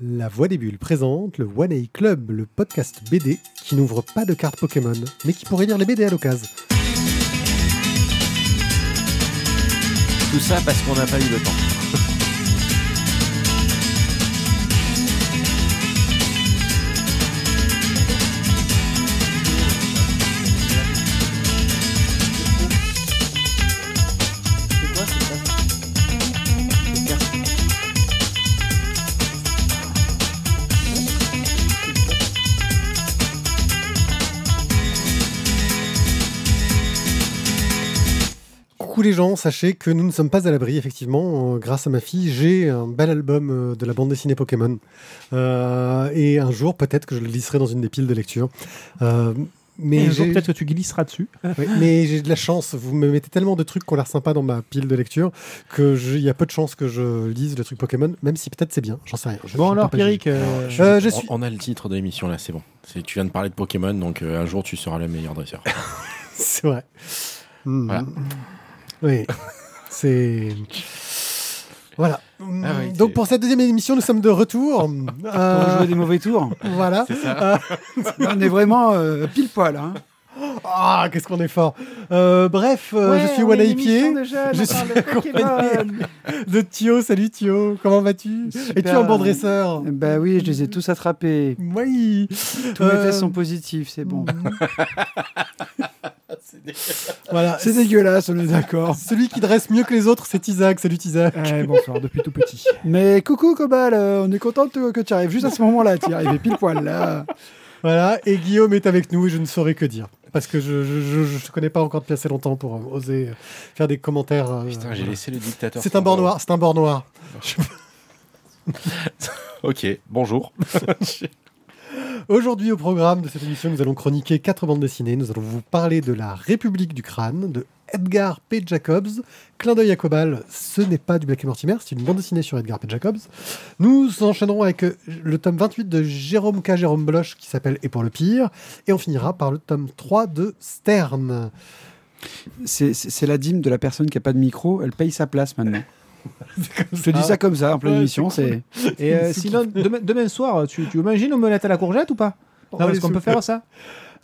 La Voix des Bulles présente le One A Club, le podcast BD qui n'ouvre pas de cartes Pokémon, mais qui pourrait lire les BD à l'occasion. Tout ça parce qu'on n'a pas eu le temps. Gens, sachez que nous ne sommes pas à l'abri, effectivement. Euh, grâce à ma fille, j'ai un bel album euh, de la bande dessinée Pokémon. Euh, et un jour, peut-être que je le glisserai dans une des piles de lecture. Euh, mais peut-être que tu glisseras dessus. Oui, mais j'ai de la chance. Vous me mettez tellement de trucs qui ont l'air sympas dans ma pile de lecture que je- il y a peu de chances que je lise le truc Pokémon, même si peut-être c'est bien. J'en sais rien. Je- Bon je alors. Pierrick, euh, Euh, je on, suis. on a le titre de l'émission là, c'est bon. Tu viens de parler de Pokémon, donc euh, un jour tu seras le meilleur dresseur. C'est vrai. Hmm. Voilà. Oui. C'est. Voilà. Ah oui, Donc pour cette deuxième émission, nous sommes de retour. Pour Euh, jouer des mauvais tours. voilà. Là, on est vraiment euh, pile poil. Hein. Ah, qu'est-ce qu'on est fort. Euh, bref, euh, je suis Pied. Je suis accompagné de Thio. Salut Thio. Comment vas-tu? Es-tu un bon dresseur? Bah oui, je les ai tous attrapés. Oui. Tous mes Euh, tests sont positifs, c'est bon. Voilà. C'est dégueulasse, on est d'accord. Celui qui dresse mieux que les autres, c'est Isaac. Salut Isaac. Eh, bonsoir, depuis tout petit. Mais coucou Cobal, euh, on est content de- que tu arrives juste à ce moment-là. Tu es arrivé pile poil là. Voilà. Et Guillaume est avec nous et je ne saurais que dire. Parce que je je, je, je connais pas encore depuis assez longtemps pour euh, oser euh, faire des commentaires. euh, Putain, j'ai voilà. laissé le dictateur. C'est un bord noir. C'est un bord noir. Ok, bonjour. Aujourd'hui, au programme de cette émission, nous allons chroniquer quatre bandes dessinées. Nous allons vous parler de La République du Crâne, de Edgar P. Jacobs. Clin d'œil à Cobal, ce n'est pas du Black Mortimer, c'est une bande dessinée sur Edgar P. Jacobs. Nous enchaînerons avec euh, le tome 28 de Jérôme K. Jérôme Bloch qui s'appelle Et pour le pire. Et on finira par le tome 3 de Stern. C'est- la dîme de la personne qui a pas de micro, elle paye sa place maintenant. Je te dis ça comme ça en pleine Ouais, émission, c'est c'est. Et euh, sinon, demain, demain soir, tu, tu imagines omelette à la courgette ou pas? Va Est-ce qu'on peut faire ça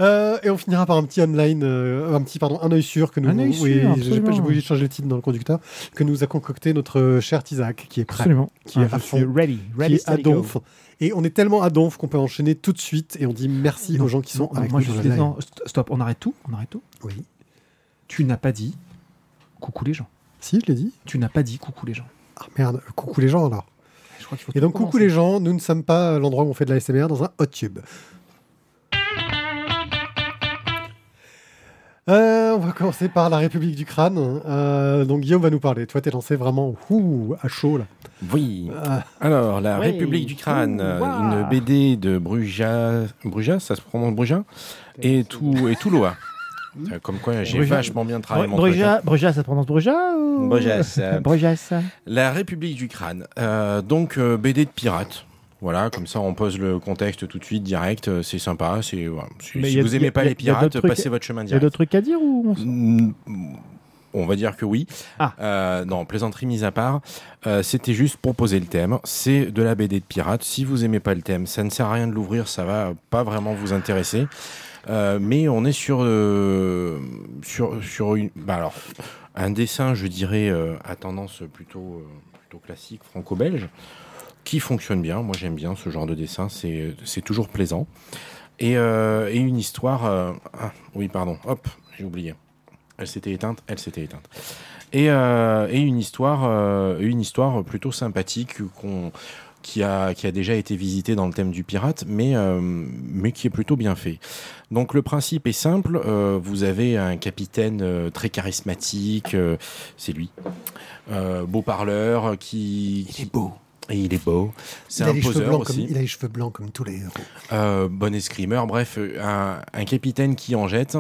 Euh, et on finira par un petit online, euh, un petit pardon, un œil sûr que nous. Un œil sûr, j'ai- j'ai oublié de changer le titre dans le conducteur que nous a concocté notre cher Isaac qui est prêt. Absolument. Qui est Ah, à je suis fond. ready. qui Ready, est à donf. Et on est tellement à donf qu'on peut enchaîner tout de suite et on dit merci Non, aux gens qui sont non, avec moi, nous je live. non, st- stop, on arrête tout. On arrête tout. Oui. Tu n'as pas dit coucou les gens. Si, je l'ai dit. Tu n'as pas dit coucou les gens. Ah merde, coucou les gens alors. Je crois qu'il faut Et donc coucou les gens, nous ne sommes pas l'endroit où on fait de la SMR dans un hot tube. Euh, on va commencer par la République du Crâne. Euh, donc Guillaume va nous parler. Toi, t'es lancé vraiment ouh, à chaud là. Oui. Euh, Alors, La Oui. République du Crâne, Ouh, une BD de Bruja. Bruja, ça se prononce Bruja Et tout, et Touloa. Euh, Comme quoi, j'ai Bruja. vachement bien travaillé mon truc. hein. Bruja, Bruja, ça se prononce Bruja ou... Brujas, euh. Brujas. La République du Crâne. Euh, donc, euh, BD de pirate. Voilà, comme ça on pose le contexte tout de suite, direct, c'est sympa. C'est. Si, a- vous y a- aimez pas a- les pirates, trucs- passez votre chemin Il y a direct. d'autres trucs à dire ou on Mm, On va dire que oui. Ah. Non, plaisanterie mise à part. C'était juste pour poser le thème. C'est de la BD de pirate. Si vous aimez pas le thème, ça ne sert à rien de l'ouvrir. Ça va pas vraiment vous intéresser. Euh, mais on est sur euh, sur sur bah un dessin, je dirais, euh, à tendance plutôt plutôt classique, franco-belge, qui fonctionne bien. Moi, j'aime bien ce genre de dessin. C'est toujours plaisant. Et, et une histoire. ah, oui, pardon. Hop, j'ai oublié. Elle s'était éteinte, elle s'était éteinte. Et, et une histoire, une histoire plutôt sympathique qu'on qui a, qui a déjà été visitée dans le thème du pirate, mais, euh, mais qui est plutôt bien fait. Donc le principe est simple, euh, vous avez un capitaine euh, très charismatique, c'est lui, beau parleur, qui... il est beau. Et il est beau. C'est Il a un les cheveux poseur blancs comme aussi. il a les cheveux blancs comme tous les héros. Euh, bon escrimeur, bref, un, un capitaine qui en jette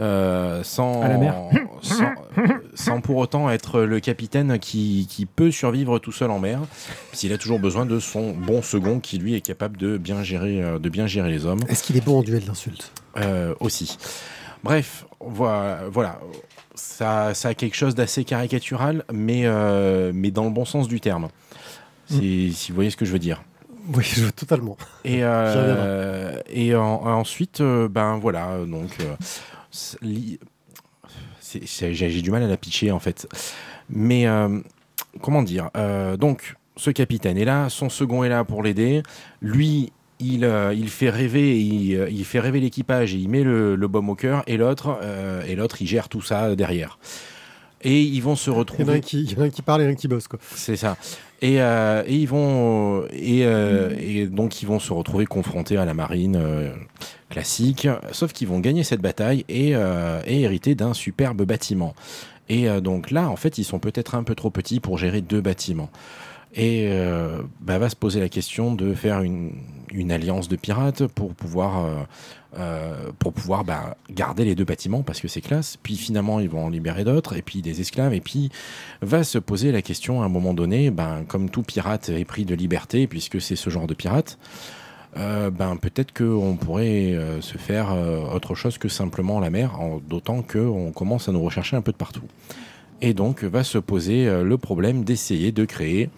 euh, sans, À la mer. sans, sans pour autant être le capitaine qui, qui peut survivre tout seul en mer, s'il a toujours besoin de son bon second qui lui est capable de bien gérer, euh, de bien gérer les hommes Est-ce qu'il est bon en duel d'insultes? Euh, aussi. Bref, voilà, voilà. Ça, ça a quelque chose d'assez caricatural, mais, euh, mais dans le bon sens du terme. Si vous voyez ce que je veux dire. Oui, je veux totalement. Et, euh, et en- ensuite, euh, ben voilà, donc euh, j'ai du mal à la pitcher en fait. Mais comment dire Donc, ce capitaine est là, son second est là pour l'aider. Lui, il, il fait rêver, il, il fait rêver l'équipage et il met le, le baume au cœur. Et l'autre, et l'autre, il gère tout ça derrière. Et ils vont se retrouver. il y en a un qui parle et un qui bosse. Quoi. C'est ça. Et, euh, ils vont et, euh, et donc ils vont se retrouver confrontés à la marine euh, classique, sauf qu'ils vont gagner cette bataille et, euh, hériter d'un superbe bâtiment. Et donc là, en fait, ils sont peut-être un peu trop petits pour gérer deux bâtiments. Et euh, bah, va se poser la question de faire une, alliance de pirates pour pouvoir, euh, euh, pour pouvoir bah, garder les deux bâtiments parce que c'est classe. Puis finalement, ils vont en libérer d'autres et puis des esclaves. Et puis va se poser la question à un moment donné, ben, comme tout pirate est pris de liberté, puisque c'est ce genre de pirate, ben, peut-être qu'on pourrait se faire autre chose que simplement la mer, d'autant qu'on commence à nous rechercher un peu de partout. Et donc va se poser le problème d'essayer de créer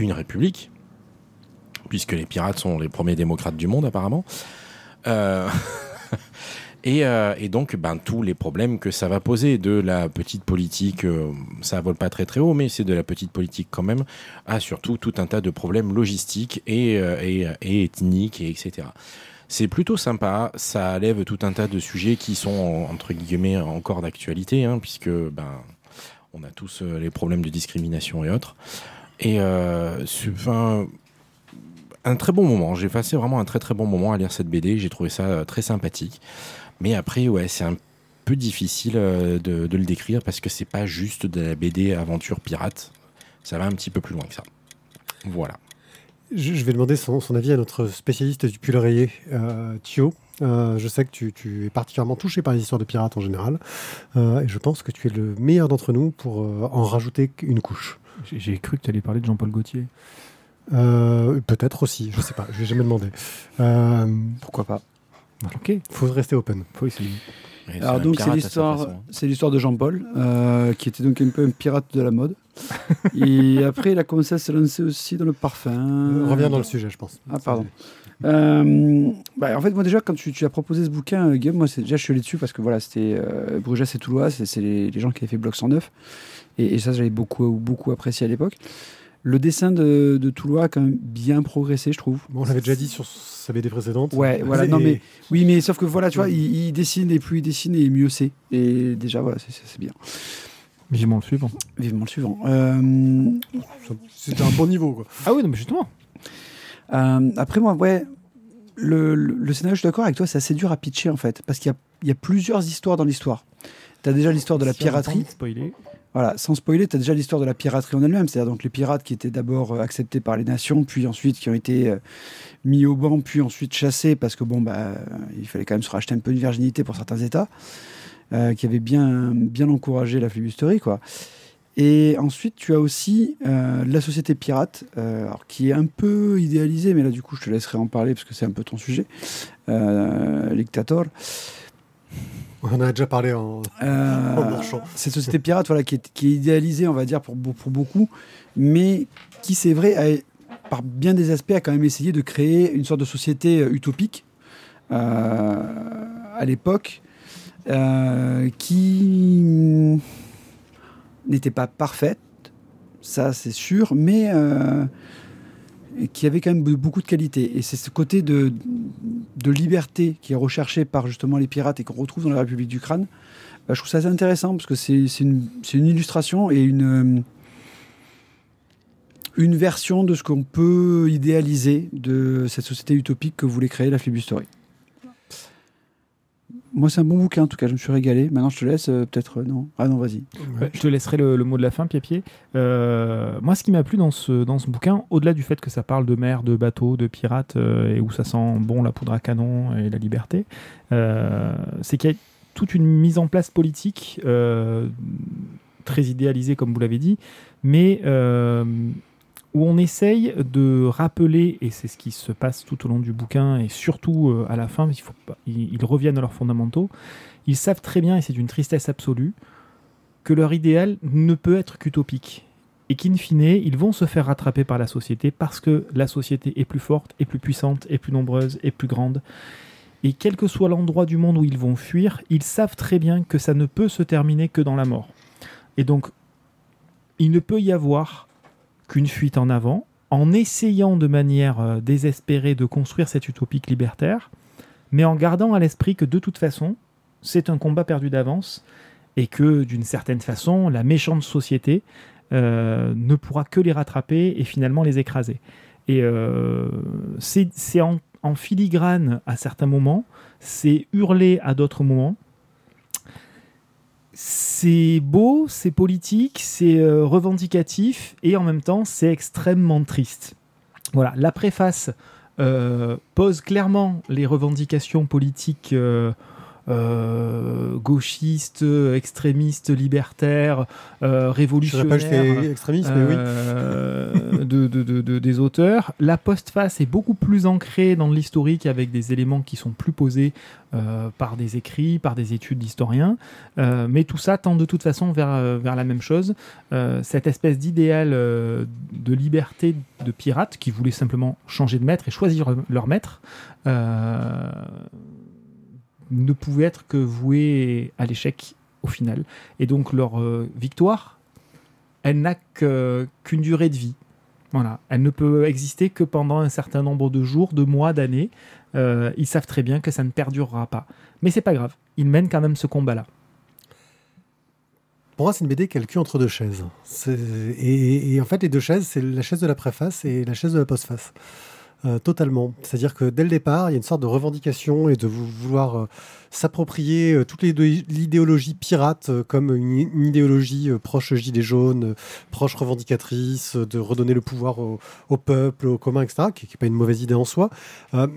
une république, puisque les pirates sont les premiers démocrates du monde apparemment. Euh, Et, euh, et donc, ben, tous les problèmes que ça va poser, de la petite politique, euh, ça vole pas très très haut, mais c'est de la petite politique quand même, à surtout tout un tas de problèmes logistiques et, euh, et, et ethniques, et etc. C'est plutôt sympa, ça lève tout un tas de sujets qui sont, entre guillemets, encore d'actualité, hein, puisque ben, on a tous les problèmes de discrimination et autres. Et euh, enfin, un très bon moment. J'ai passé vraiment un très très bon moment à lire cette BD. J'ai trouvé ça euh, très sympathique. Mais après, ouais, c'est un peu difficile euh, de, le décrire parce que c'est pas juste de la BD aventure pirate. Ça va un petit peu plus loin que ça. Voilà. Je, vais demander son, avis à notre spécialiste du pull rayé, euh, Thio. Je sais que tu, es particulièrement touché par les histoires de pirates en général. Et je pense que tu es le meilleur d'entre nous pour en rajouter une couche. J'ai- cru que tu allais parler de Jean-Paul Gaultier. Euh, Peut-être aussi, je sais pas, je vais jamais demandé. Euh, Pourquoi pas Ok, faut rester open. faut essayer. Et Alors donc c'est l'histoire, façon. c'est l'histoire de Jean-Paul, euh, qui était donc un peu un pirate de la mode. et après, il a commencé à se lancer aussi dans le parfum. Euh, reviens dans le sujet, je pense. Ah, pardon. Euh, bah, en fait, moi déjà, quand tu, tu as proposé ce bouquin, Guillaume, moi déjà je suis allé dessus parce que voilà, c'était euh, Bruges et Toulouse, c'est c'est les, les gens qui avaient fait Bloc 109. Et, et ça, j'avais beaucoup, beaucoup apprécié à l'époque. Le dessin de, de Toulouse a quand même bien progressé, je trouve. Bon, on l'avait déjà dit sur sa BD précédente. Ouais, voilà, Et- non, mais- Oui, mais sauf que voilà, tu vois, il, il dessine et plus il dessine et mieux c'est. Et déjà, voilà, c'est- bien. Vivement le suivant. Vivement le suivant. Euh, C'était un bon niveau, quoi. Ah oui, non, mais justement. euh, après, moi, ouais, le, le- le scénario, je suis d'accord avec toi, c'est assez dur à pitcher en fait, parce qu'il y a, il y a plusieurs histoires dans l'histoire. Tu as déjà l'histoire de la piraterie. spoiler. Voilà, sans spoiler, tu as déjà l'histoire de la piraterie en elle-même, c'est-à-dire donc les pirates qui étaient d'abord euh, acceptés par les nations, puis ensuite qui ont été euh, mis au banc, puis ensuite chassés parce que bon, bah, il fallait quand même se racheter un peu de virginité pour certains États, euh, qui avaient bien, bien encouragé la flibusterie, quoi. Et ensuite, tu as aussi la société pirate, qui est un peu idéalisée, mais là, du coup, je te laisserai en parler parce que c'est un peu ton sujet. Euh. On en a déjà parlé en, Euh, en marchant. cette société pirate voilà, qui, est, qui est idéalisée, on va dire, pour, beau- pour beaucoup, mais qui, c'est vrai, a- par bien des aspects, a quand même essayé de créer une sorte de société euh, utopique euh, à l'époque, euh, qui n'était pas parfaite, ça c'est sûr, mais qui avait quand même be- beaucoup de qualité. Et c'est ce côté de, liberté qui est recherché par justement les pirates et qu'on retrouve dans la République du Crâne. Bah, je trouve ça assez intéressant parce que c'est c'est une, c'est une illustration et une, euh, une version de ce qu'on peut idéaliser de cette société utopique que voulait créer la Flibusterie. Moi, c'est un bon bouquin, en tout cas, je me suis régalé. Maintenant, je te laisse, euh, peut-être, euh, non Ah non, vas-y. Je te laisserai le, mot de la fin, Pied-Pied. Euh, moi, ce qui m'a plu dans ce, dans ce bouquin, au-delà du fait que ça parle de mer, de bateaux, de pirates, et où ça sent bon la poudre à canon et la liberté, c'est qu'il y a toute une mise en place politique très idéalisée, comme vous l'avez dit, mais où on essaye de rappeler, et c'est ce qui se passe tout au long du bouquin, et surtout euh, à la fin, ils, ils reviennent à leurs fondamentaux, ils savent très bien, et c'est une tristesse absolue, que leur idéal ne peut être qu'utopique. et qu'in fine, ils vont se faire rattraper par la société parce que la société est plus forte, est plus puissante, est plus nombreuse, est plus grande. Et quel que soit l'endroit du monde où ils vont fuir, ils savent très bien que ça ne peut se terminer que dans la mort. Et donc, il ne peut y avoir qu'une fuite en avant, en essayant de manière euh, désespérée de construire cette utopique libertaire, mais en gardant à l'esprit que de toute façon, c'est un combat perdu d'avance, et que d'une certaine façon, la méchante société euh, ne pourra que les rattraper et finalement les écraser. Et euh, c'est en, filigrane à certains moments, c'est hurlé à d'autres moments. C'est beau, c'est politique, c'est euh, revendicatif et en même temps c'est extrêmement triste. Voilà, la préface pose clairement les revendications politiques euh, gauchiste, extrémiste, libertaire, euh, révolutionnaire. extrémiste, mais oui. Euh, de, de, des auteurs. La postface est beaucoup plus ancrée dans l'historique avec des éléments qui sont plus posés par des écrits, par des études d'historiens. mais tout ça tend de toute façon vers, vers la même chose. cette espèce d'idéal de liberté de pirates qui voulaient simplement changer de maître et choisir leur maître ne pouvaient être que voués à l'échec au final. Et donc leur euh, victoire, elle n'a qu'une durée de vie. Voilà. Elle ne peut exister que pendant un certain nombre de jours, de mois, d'années. Euh, ils savent très bien que ça ne perdurera pas. Mais c'est pas grave. Ils mènent quand même ce combat-là. Pour moi, c'est une BD qui entre deux chaises. Et, en fait, les deux chaises, c'est la chaise de la préface et la chaise de la postface. Euh, totalement. C'est-à-dire que dès le départ, il y a une sorte de revendication et de vouloir euh, s'approprier euh, toute l'idéologie pirate comme une, idéologie proche gilet jaune, proche revendicatrice, de redonner le pouvoir au, peuple, au commun, etc., qui n'est pas une mauvaise idée en soi,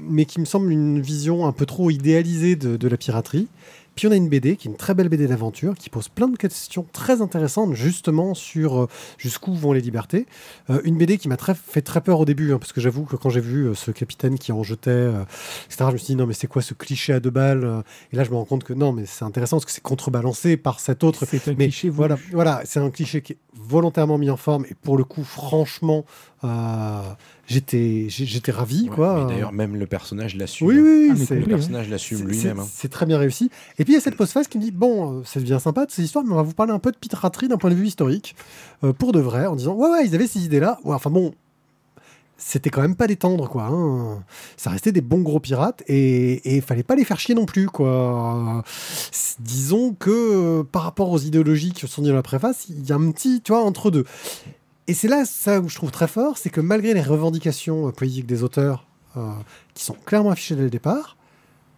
mais qui me semble une vision un peu trop idéalisée de la piraterie. Puis on a une BD qui est une très belle BD d'aventure qui pose plein de questions très intéressantes justement sur euh, jusqu'où vont les libertés. Euh, une BD qui m'a très, fait très peur au début hein, parce que j'avoue que quand j'ai vu euh, ce capitaine qui en jetait, etc., je me suis dit non mais c'est quoi ce cliché à deux balles Et là je me rends compte que non mais c'est intéressant parce que c'est contrebalancé par cet autre. C'est un mais cliché voilà, voilà, c'est un cliché qui est volontairement mis en forme et pour le coup franchement j'étais j'étais ravi quoi. D'ailleurs même le personnage l'assume. Oui oui, ah, le personnage l'assume lui-même. Hein. C'est très bien réussi. Et puis il y a cette postface qui me dit bon euh, c'est bien sympa de ces histoires mais on va vous parler un peu de piraterie d'un point de vue historique euh, pour de vrai en disant ouais ouais ils avaient ces idées là. Ouais, enfin bon c'était quand même pas des tendres, quoi. Hein. Ça restait des bons gros pirates et il fallait pas les faire chier non plus, quoi. Disons que euh, par rapport aux idéologies qui sont dites dans la préface, il y a un petit, tu vois, entre deux. Et c'est là ça où je trouve très fort, c'est que malgré les revendications euh, politiques des auteurs euh, qui sont clairement affichées dès le départ,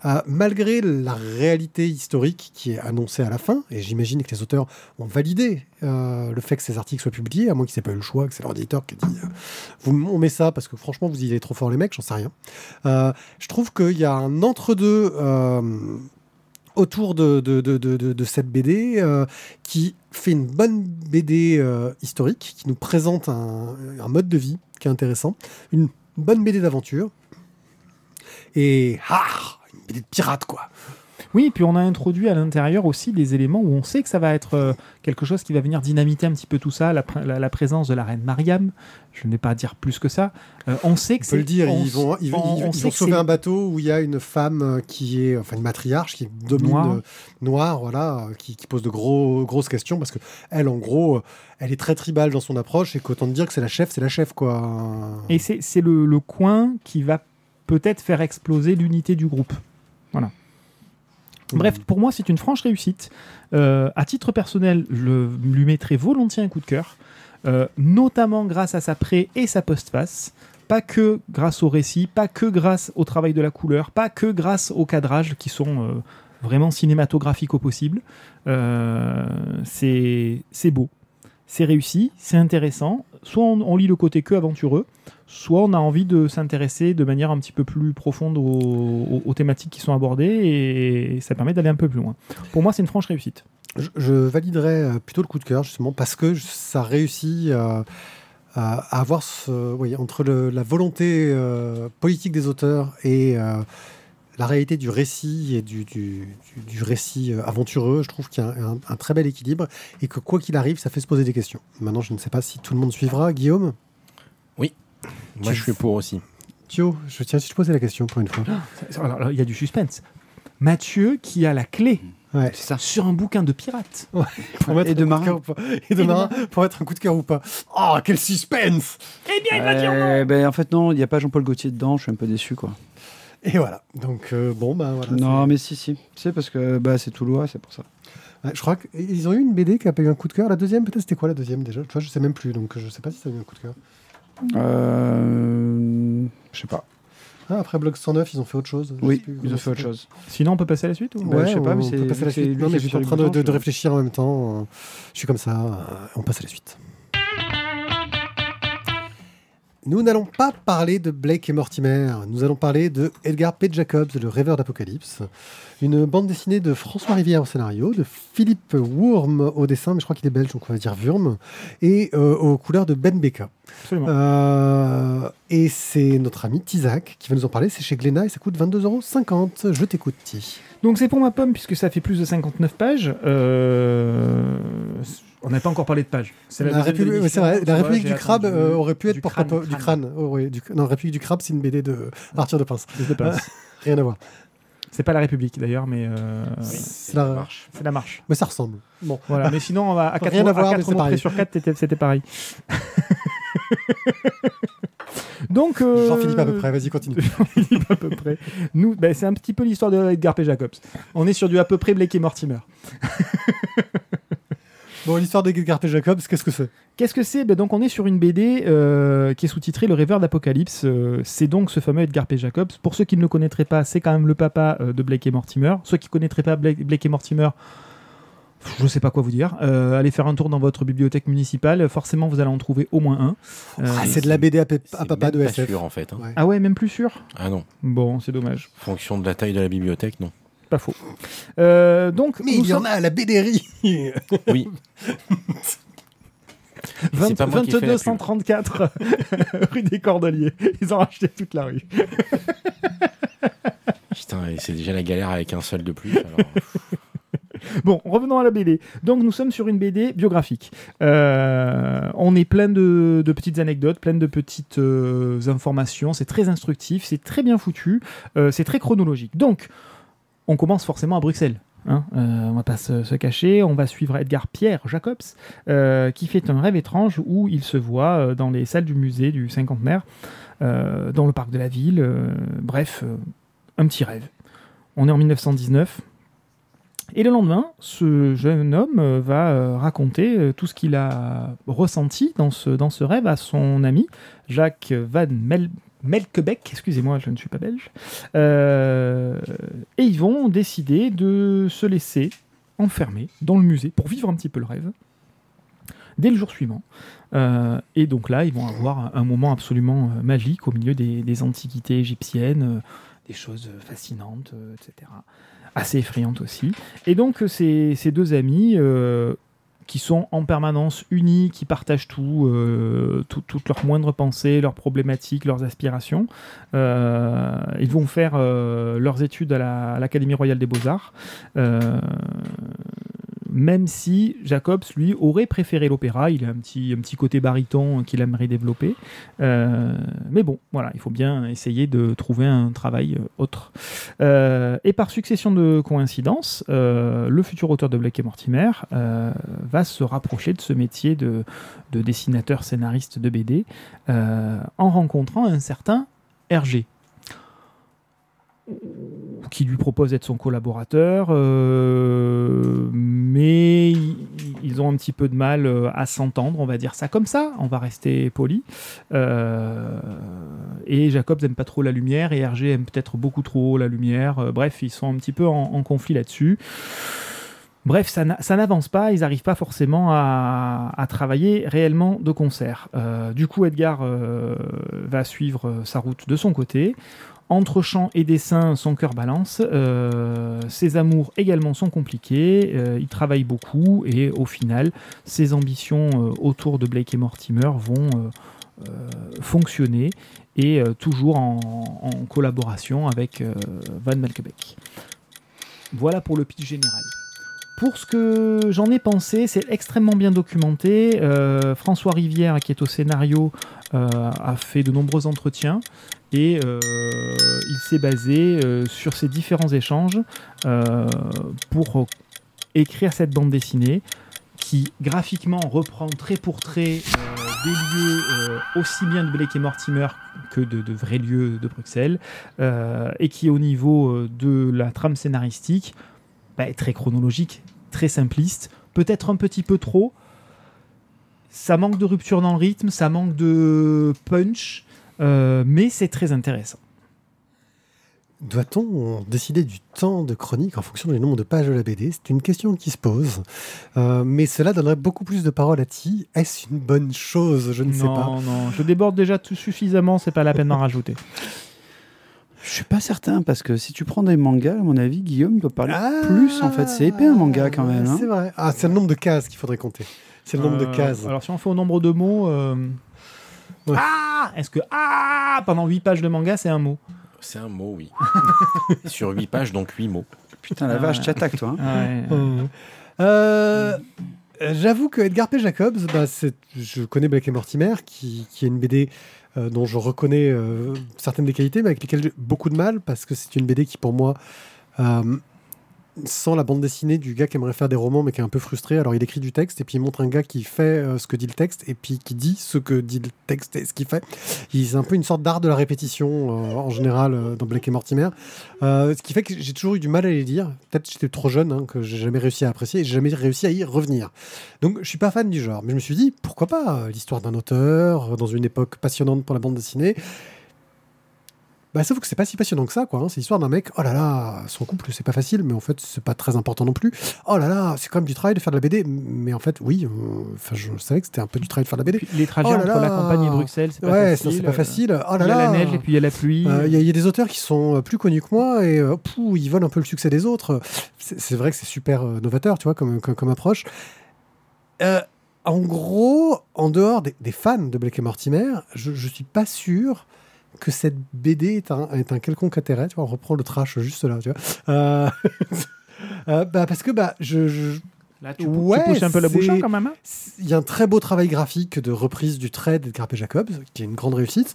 euh, malgré la réalité historique qui est annoncée à la fin, et j'imagine que les auteurs ont validé le fait que ces articles soient publiés, à moins qu'ils n'aient pas eu le choix, que c'est leur éditeur qui a dit vous, on met ça parce que franchement vous y allez trop fort les mecs, j'en sais rien. je trouve qu'il y a un entre-deux autour de, de, de, de cette BD euh, qui fait une bonne BD euh, historique, qui nous présente un, un, mode de vie qui est intéressant, une bonne BD d'aventure, et ah, une BD de pirate, quoi. Oui, puis on a introduit à l'intérieur aussi des éléments où on sait que ça va être euh, quelque chose qui va venir dynamiter un petit peu tout ça, la, la, présence de la reine Mariam. Je ne vais pas dire plus que ça. Euh, on sait que c'est. le dire, ils vont, ils, vont sauver un bateau où il y a une femme euh, qui est, enfin une matriarche qui domine noire, noir, voilà, qui, pose de gros, grosses questions parce que elle, en gros, elle est très tribale dans son approche et qu'autant dire que c'est la chef, c'est la chef, quoi. Et c'est le, le coin qui va peut-être faire exploser l'unité du groupe. Voilà. Bref, pour moi, c'est une franche réussite. Euh, à titre personnel, je lui mettrai volontiers un coup de cœur, euh, notamment grâce à sa pré et sa postface. Pas que grâce au récit, pas que grâce au travail de la couleur, pas que grâce au cadrage qui sont euh, vraiment cinématographiques au possible. c'est beau, c'est réussi, c'est intéressant. Soit on, lit le côté que aventureux, soit on a envie de s'intéresser de manière un petit peu plus profonde aux, thématiques qui sont abordées et ça permet d'aller un peu plus loin. Pour moi, c'est une franche réussite. Je, validerais euh, plutôt le coup de cœur, justement, parce que ça réussit à, avoir ce, entre la volonté euh, politique des auteurs et euh, la réalité du récit et du, du, du- du récit euh, aventureux, je trouve qu'il y a un, un très bel équilibre et que quoi qu'il arrive, ça fait se poser des questions. Maintenant, je ne sais pas si tout le monde suivra. Guillaume Moi, je suis pour aussi. Thio, je tiens si je posais la question pour une fois. Alors, alors, il y a du suspense. Mathieu qui a la clé Ouais. C'est ça. sur un bouquin de pirate. Pour mettre Et de un coup marin. cœur ou pas. Et de marin, pour mettre un coup de cœur ou pas. Oh, quel suspense Eh bien, il va dire non Euh, ben, en fait, non, il n'y a pas Jean-Paul Gaultier dedans, je suis un peu déçu, quoi. Et voilà. Donc, euh, bon, bah voilà. non, mais si, si. Tu sais, parce que bah, c'est Toulouse, c'est pour ça. c'est- Ouais, je crois qu'ils ont eu une BD qui a pas eu un coup de cœur. La deuxième, peut-être, c'était quoi la deuxième déjà? Tu vois, je sais même plus. Donc, je sais pas si ça a eu un coup de cœur. Euh, je sais pas. Ah, après Blog 109, ils ont fait autre chose. Je Oui, sais plus ils ont fait autre chose. Sinon, on peut passer à la suite ou? Bah, je sais pas, mais on c'est- peut passer à la c'est suite. Non, mais j'étais sur en train de, je- réfléchir en même temps. Je suis comme ça. euh, On passe à la suite. Nous n'allons pas parler de Blake et Mortimer. Nous allons parler de Edgar P. Jacobs, le rêveur d'Apocalypse. Une bande dessinée de François Rivière au scénario, de Philippe Wurm au dessin, mais je crois qu'il est belge, donc on va dire Wurm, et euh, aux couleurs de Ben Beka. Euh, et c'est notre ami Tizak qui va nous en parler. C'est chez Glénat et ça coûte 22,50€. Je t'écoute, Ti. Donc c'est pour ma pomme puisque ça fait plus de 59 pages. Euh, On n'a pas encore parlé de. C'est La, République, ouais, vrai, la République du crabe euh, aurait pu être Du porte crâne, du crâne. Oh, ouais, du- non, République du crabe, c'est une BD de Arthur de Pince. Rien à voir. C'est pas la République d'ailleurs, mais euh, C'est la- marche. c'est la marche. Mais ça ressemble. Bon. Voilà. mais sinon, on va à 4 Rien mots, à voir, à quatre mots sur 4, c'était pareil. Donc, euh, Jean-Philippe à peu près, vas-y, continue. Jean-Philippe à peu près. Nous, ben, c'est un petit peu l'histoire de Edgar P. Jacobs. On est sur du à peu près Blake et Mortimer. Bon, l'histoire de Edgar P. Jacobs, qu'est-ce que c'est? Qu'est-ce que c'est? Ben Donc on est sur une BD euh, qui est sous-titrée Le rêveur d'Apocalypse. Euh, c'est donc ce fameux Edgar P. Jacobs. Pour ceux qui ne le connaîtraient pas, c'est quand même le papa euh, de Blake et Mortimer. Ceux qui ne connaîtraient pas Blake, Blake et Mortimer, je ne sais pas quoi vous dire. Euh, allez faire un tour dans votre bibliothèque municipale. Forcément, vous allez en trouver au moins un. Euh, Ah, C'est de la BD à, papa même de pas SF. sûr, en fait. hein. Ouais. Ah ouais, même plus sûr? Ah non. Bon, c'est dommage. Fonction de la taille de la bibliothèque, non. Pas faux. Euh, donc, Mais il y en a à la BDRI Oui. vingt- c'est pas moi qui ai fait la pub. 2234 rue des Cordeliers. Ils ont racheté toute la rue. Putain, c'est déjà la galère avec un seul de plus. alors. Bon, revenons à la BD. Donc, nous sommes sur une BD biographique. Euh, on est plein de, de petites anecdotes, plein de petites euh, informations. C'est très instructif, c'est très bien foutu, euh, c'est très chronologique. Donc, on commence forcément à Bruxelles. Hein, euh, on va pas se, cacher, on va suivre Edgar Pierre Jacobs, euh, qui fait un rêve étrange où il se voit euh, dans les salles du musée du cinquantenaire, dans le parc de la ville. bref, un petit rêve. On est en 1919. Et le lendemain, ce jeune homme va raconter tout ce qu'il a ressenti dans ce, dans ce rêve à son ami, Jacques Van Mel Melkebeck, excusez-moi, je ne suis pas belge. Euh, et ils vont décider de se laisser enfermer dans le musée pour vivre un petit peu le rêve dès le jour suivant. Euh, et donc là, ils vont avoir un, moment absolument euh, magique au milieu des, antiquités égyptiennes, des choses fascinantes, etc. Assez effrayantes aussi. Et donc, ces, ces deux amis, euh, qui sont en permanence unis, qui partagent tout, euh, tout- toutes leurs moindres pensées, leurs problématiques, leurs aspirations, euh, ils vont faire euh, leurs études à l'Académie royale des beaux-arts. Même si Jacobs, lui, aurait préféré l'opéra, il a un petit, un petit côté baryton qu'il aimerait développer. Euh, mais bon, voilà, il faut bien essayer de trouver un travail euh, autre. Euh, et par succession de coïncidences, le futur auteur de Blake et Mortimer va se rapprocher de ce métier de, de dessinateur scénariste de BD en rencontrant un certain Hergé qui lui propose d'être son collaborateur, euh, mais ils ont un petit peu de mal euh, à s'entendre, on va dire ça comme ça, on va rester poli. Euh, et Jacobs n'aime pas trop la lumière, et Hergé aime peut-être beaucoup trop la lumière. Bref, ils sont un petit peu en, conflit là-dessus. Bref, ça n'a- ça n'avance pas, ils n'arrivent pas forcément à, travailler réellement de concert. Du coup, Edgar va suivre sa route de son côté. Entre chant et dessin, son cœur balance. Euh, ses amours également sont compliqués. Euh, il travaille beaucoup et au final, ses ambitions euh, autour de Blake et Mortimer vont fonctionner et toujours en, en, collaboration avec Van Malkebeck. Voilà pour le pitch général. Pour ce que j'en ai pensé, c'est extrêmement bien documenté. Euh, François Rivière, qui est au scénario, euh, a fait de nombreux entretiens et euh, il s'est basé sur ces différents échanges pour écrire cette bande dessinée qui graphiquement reprend trait pour trait des lieux aussi bien de Blake et Mortimer que de, vrais lieux de Bruxelles et qui au niveau de la trame scénaristique bah, très chronologique, très simpliste, peut-être un petit peu trop. Ça manque de rupture dans le rythme, ça manque de punch, euh, mais c'est très intéressant. Doit-on décider du temps de chronique en fonction du nombre de pages de la BD C'est une question qui se pose. Euh, mais cela donnerait beaucoup plus de paroles à Ti. Est-ce une bonne chose? Je ne sais pas. Non, non, je déborde déjà tout suffisamment, c'est pas la peine d'en rajouter. Je suis pas certain parce que si tu prends des mangas, à mon avis, Guillaume doit parler ah, plus en fait. C'est épais un manga quand même. Hein. C'est vrai. Ah, c'est le nombre de cases qu'il faudrait compter. C'est le nombre de euh, cases. Alors si on fait au nombre de mots, euh, ah, est-ce que ah pendant 8 pages de manga c'est un mot? C'est un mot, oui. Sur 8 pages, donc 8 mots. Putain la vache, tu attaques toi. Hein. Euh, j'avoue que Edgar P. Jacobs, bah, je connais Black et Mortimer, qui, qui est une BD euh, dont je reconnais euh, certaines des qualités, mais avec lesquelles j'ai beaucoup de mal, parce que c'est une BD qui, pour moi, euh, sans la bande dessinée du gars qui aimerait faire des romans mais qui est un peu frustré. Alors il écrit du texte et puis il montre un gars qui fait euh, ce que dit le texte et puis qui dit ce que dit le texte et ce qu'il fait. Il un peu une sorte d'art de la répétition euh, en général euh, dans Blake et Mortimer. ce qui fait que j'ai toujours eu du mal à les lire. Peut-être j'étais trop jeune, hein, que j'ai jamais réussi à apprécier et j'ai jamais réussi à y revenir. Donc je suis pas fan du genre, mais je me suis dit pourquoi pas l'histoire d'un auteur dans une époque passionnante pour la bande dessinée. Bah, sauf que c'est pas si passionnant que ça, quoi. Hein. C'est l'histoire d'un mec, oh là là, son couple, c'est pas facile, mais en fait, c'est pas très important non plus. Oh là là, c'est quand même du travail de faire de la BD. Mais en fait, oui, euh, enfin, je savais que c'était un peu du travail de faire de la BD. les trajets oh entre la campagne et Bruxelles, c'est pas ouais, facile. c'est pas facile. Oh là il y a la neige et puis il y a la pluie. Euh, il y, a des auteurs qui sont euh, plus connus que moi et pou, ils volent un peu le succès des autres. C'est vrai que c'est super novateur, tu vois, comme, comme, approche. en gros, en dehors des, fans de Blake et Mortimer, je, je suis pas sûr que cette BD est un, est un quelconque intérêt. Tu vois, on reprend le trash juste là. Tu vois. Euh, euh, bah, parce que bah, je, Là, tu, ouais, pousses un peu la bouche quand même. Hein. Il y a un très beau travail graphique de reprise du trait d'Edgar P. Jacobs, qui est une grande réussite.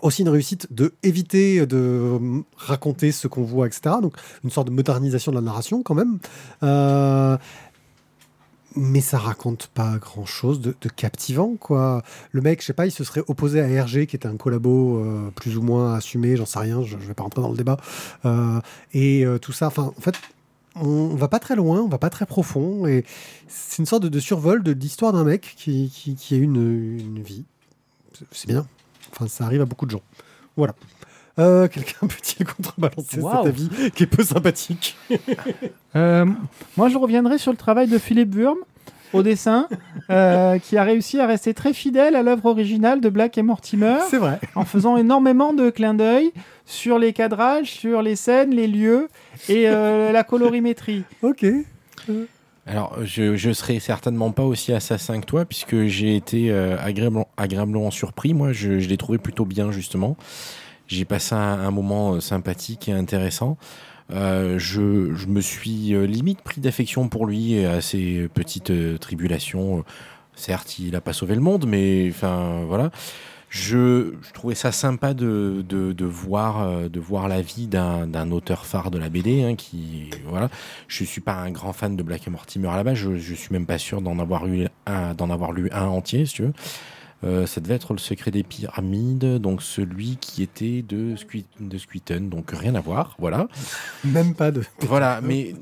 Aussi une réussite de éviter de raconter ce qu'on voit, etc. Donc une sorte de modernisation de la narration quand même. Euh, mais ça raconte pas grand chose de, captivant quoi. Le mec, je sais pas, il se serait opposé à RG qui était un collabo euh, plus ou moins assumé, j'en sais rien, je, vais pas rentrer dans le débat. Euh, et euh, tout ça, enfin, en fait, on, va pas très loin, on va pas très profond, et c'est une sorte de, survol de l'histoire d'un mec qui, qui, a une, une vie. C'est bien. Enfin, ça arrive à beaucoup de gens. Voilà. Euh, quelqu'un peut-il contrebalancer cet avis qui est peu sympathique euh, Moi, je reviendrai sur le travail de Philippe Wurm au dessin, euh, qui a réussi à rester très fidèle à l'œuvre originale de Black et Mortimer. C'est vrai. En faisant énormément de clins d'œil sur les cadrages, sur les scènes, les lieux et la colorimétrie. Ok. Alors, je, je serai certainement pas aussi assassin que toi, puisque j'ai été agréablement, surpris. Moi, je, je l'ai trouvé plutôt bien, justement. J'ai passé un, moment euh, sympathique et intéressant. Euh, je, me suis euh, limite pris d'affection pour lui et à ses petites tribulations. Certes, il n'a pas sauvé le monde, mais enfin voilà. Je, trouvais ça sympa de, voir, de voir la vie d'un auteur phare de la BD. Hein, qui, voilà. Je ne suis pas un grand fan de Black et Mortimer à la base. Je ne suis même pas sûr d'en avoir, avoir lu un entier, si tu veux. Euh, ça devait être le secret des pyramides, donc celui qui était de, Squeeten, donc rien à voir, voilà. Même pas de. Voilà, mais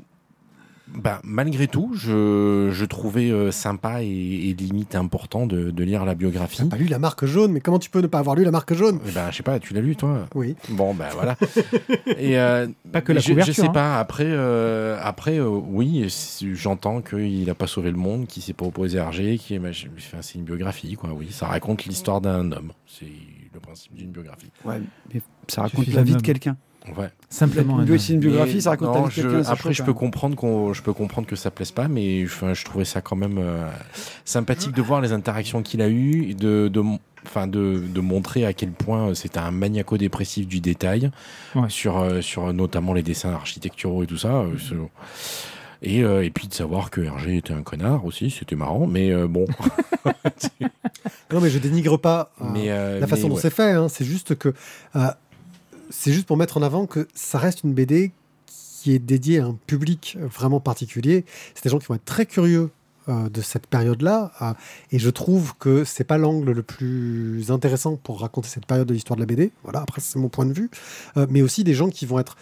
bah, malgré tout, je, je trouvais euh, sympa et, limite important de, de, lire la biographie. T'as pas lu la marque jaune, mais comment tu peux ne pas avoir lu la marque jaune? Eh ben, Je sais pas, tu l'as lu toi? Oui. Bon, ben voilà. et, euh, pas que la je, couverture. Je sais hein. pas, après, euh, après oui, j'entends qu'il a pas sauvé le monde, qu'il s'est pas opposé à Hergé, qui est, enfin, c'est une biographie, quoi, oui. Ça raconte l'histoire d'un homme. C'est le principe d'une biographie. Ouais, mais ça raconte la vie de quelqu'un. Ouais. Simplement. Lui aussi une biographie, Mais ça raconte non, je- c'est Après, chaud, je peux comprendre qu'on, je peux comprendre que ça plaise pas, mais enfin, je trouvais ça quand même euh, sympathique de voir les interactions qu'il a eues, de, enfin, de, de montrer à quel point c'était un maniaco-dépressif du détail Ouais. sur, euh, sur notamment les dessins architecturaux et tout ça. euh, ce- Et, euh, et puis de savoir que Hergé était un connard aussi, c'était marrant, mais euh, bon. Non, mais je dénigre pas euh, mais, euh, la façon mais dont ouais. c'est fait. hein. C'est juste que. C'est juste pour mettre en avant que ça reste une BD qui est dédiée à un public vraiment particulier. C'est des gens qui vont être très curieux euh, de cette période-là. et je trouve que c'est pas l'angle le plus intéressant pour raconter cette période de l'histoire de la BD. Voilà, après, c'est mon point de vue. Euh, mais aussi des gens qui vont être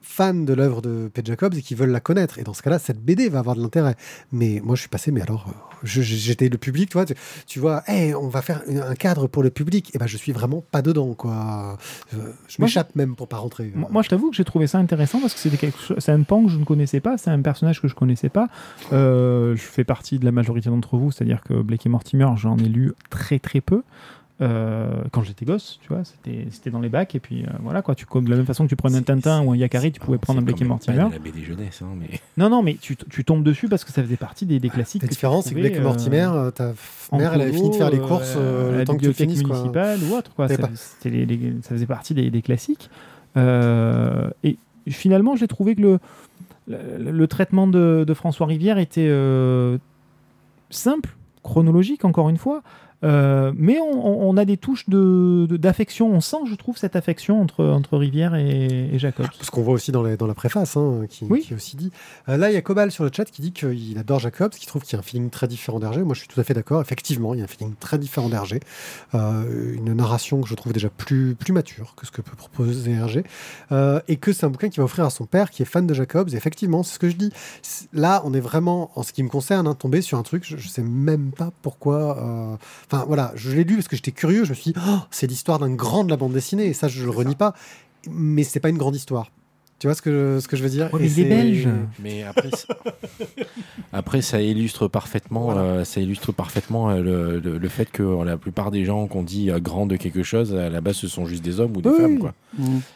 fans de l'œuvre de Pete Jacobs et qui veulent la connaître. Et dans ce cas-là, cette BD va avoir de l'intérêt. Mais moi, je suis passé, mais alors, euh, j'étais le public, tu vois, tu, tu vois, Hey, on va faire un cadre pour le public. Et ben, je suis vraiment pas dedans, quoi. Je, je m'échappe même pour pas rentrer. Moi, moi, je t'avoue que j'ai trouvé ça intéressant parce que c'était quelque chose, c'est un pan que je ne connaissais pas, c'est un personnage que je connaissais pas. Euh, je fais partie de la majorité d'entre vous, c'est-à-dire que Blake et Mortimer, j'en ai lu très très peu. Euh, quand j'étais gosse, tu vois, c'était c'était dans les bacs et puis euh, voilà quoi. Tu de la même façon que tu prenais un Tintin ou un Yakari, tu pouvais prendre un Blake et Mortimer. la BD jeunesse, hein, mais... Non non, mais tu, tu tombes dessus parce que ça faisait partie des, des classiques. La différence, c'est que Blake et Mortimer, euh, ta mère, elle avait fini de faire les courses euh, le la temps que tu finisses, quoi. municipale ou autre. Quoi. Ça, les- les- ça faisait partie des, des classiques. Euh, et finalement, j'ai trouvé que le, le, le traitement de, de François Rivière était euh, simple, chronologique, encore une fois. Euh, mais on, a des touches de- de- d'affection. on sent, je trouve, cette affection entre, entre Rivière et, et Jacob. Ce qu'on voit aussi dans, les- dans la préface, hein, qui, Oui. qui aussi dit. Euh, là, il y a Cobal sur le chat qui dit qu'il adore Jacobs, qui trouve qu'il y a un feeling très différent d'Hergé. Moi, je suis tout à fait d'accord. Effectivement, il y a un feeling très différent d'Hergé. Euh, une narration que je trouve déjà plus, plus mature que ce que peut proposer Hergé. Et que c'est un bouquin qu'il va offrir à son père, qui est fan de Jacobs. Et effectivement, c'est ce que je dis. Là, on est vraiment, en ce qui me concerne, hein, tombé sur un truc, je, je sais même pas pourquoi. Enfin, voilà, je l'ai lu parce que j'étais curieux. Je me suis dit, Oh, c'est l'histoire d'un grand de la bande dessinée. Et ça, je le renie pas. Mais c'est pas une grande histoire. Tu vois ce que je, ce que je veux dire? Ouais, mais il est belge. Mais après, ça- après ça illustre parfaitement, Voilà. euh, ça illustre parfaitement euh, le, le- le fait que euh, la plupart des gens qu'on dit euh, grands de quelque chose, à la base, ce sont juste des hommes ou des Oui, femmes, quoi.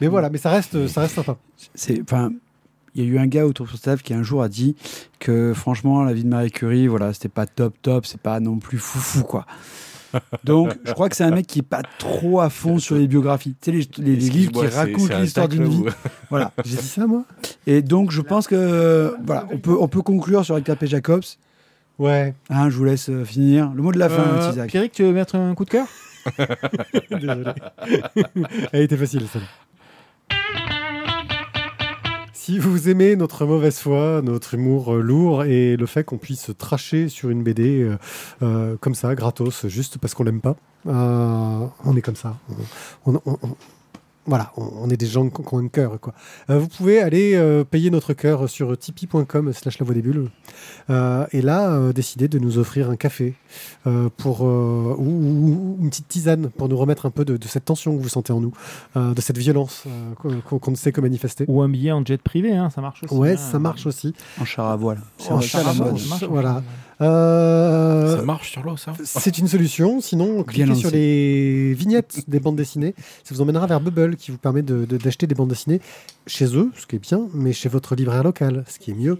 Mais voilà, mais ça reste, ça reste sympa. c'est enfin il y a eu un gars autour de son staff qui un jour a dit que franchement la vie de Marie Curie voilà c'était pas top top c'est pas non plus foufou quoi. Donc je crois que c'est un mec qui est pas trop à fond sur les biographies. Tu sais les, les- les livres qui racontent l'histoire d'une vie. voilà. J'ai dit ça, moi? Et donc je pense que voilà on peut on peut conclure sur Edgar P. Jacobs. Ouais. Hein, je vous laisse euh, finir. Le mot de la fin Euh, Isaac. Pierrick, tu veux mettre un coup de cœur? Désolé. Elle était facile, celle Si vous aimez notre mauvaise foi, notre humour euh, lourd et le fait qu'on puisse tracher sur une BD euh, euh, comme ça, gratos, juste parce qu'on l'aime pas, on est comme ça. Voilà, on, on est des gens qui ont un cœur. Quoi. Euh, vous pouvez aller euh, payer notre cœur sur tipeee.com slash la voix des bulles. Euh, et là, euh, décider de nous offrir un café euh, pour, euh, ou, ou- ou une petite tisane pour nous remettre un peu de, de cette tension que vous sentez en nous, euh, de cette violence euh, qu'on ne sait que manifester. Ou un billet en jet privé, hein, ça marche aussi. Ouais, hein. ça marche aussi. en char à voile En char à voile. mode Ça marche, Voilà. Euh, Ça marche sur l'eau, ça c'est une solution. Sinon, cliquez sur les vignettes des bandes dessinées. Ça vous emmènera vers Bubble, qui vous permet de- de- d'acheter des bandes dessinées chez eux, ce qui est bien, mais chez votre libraire local, ce qui est mieux.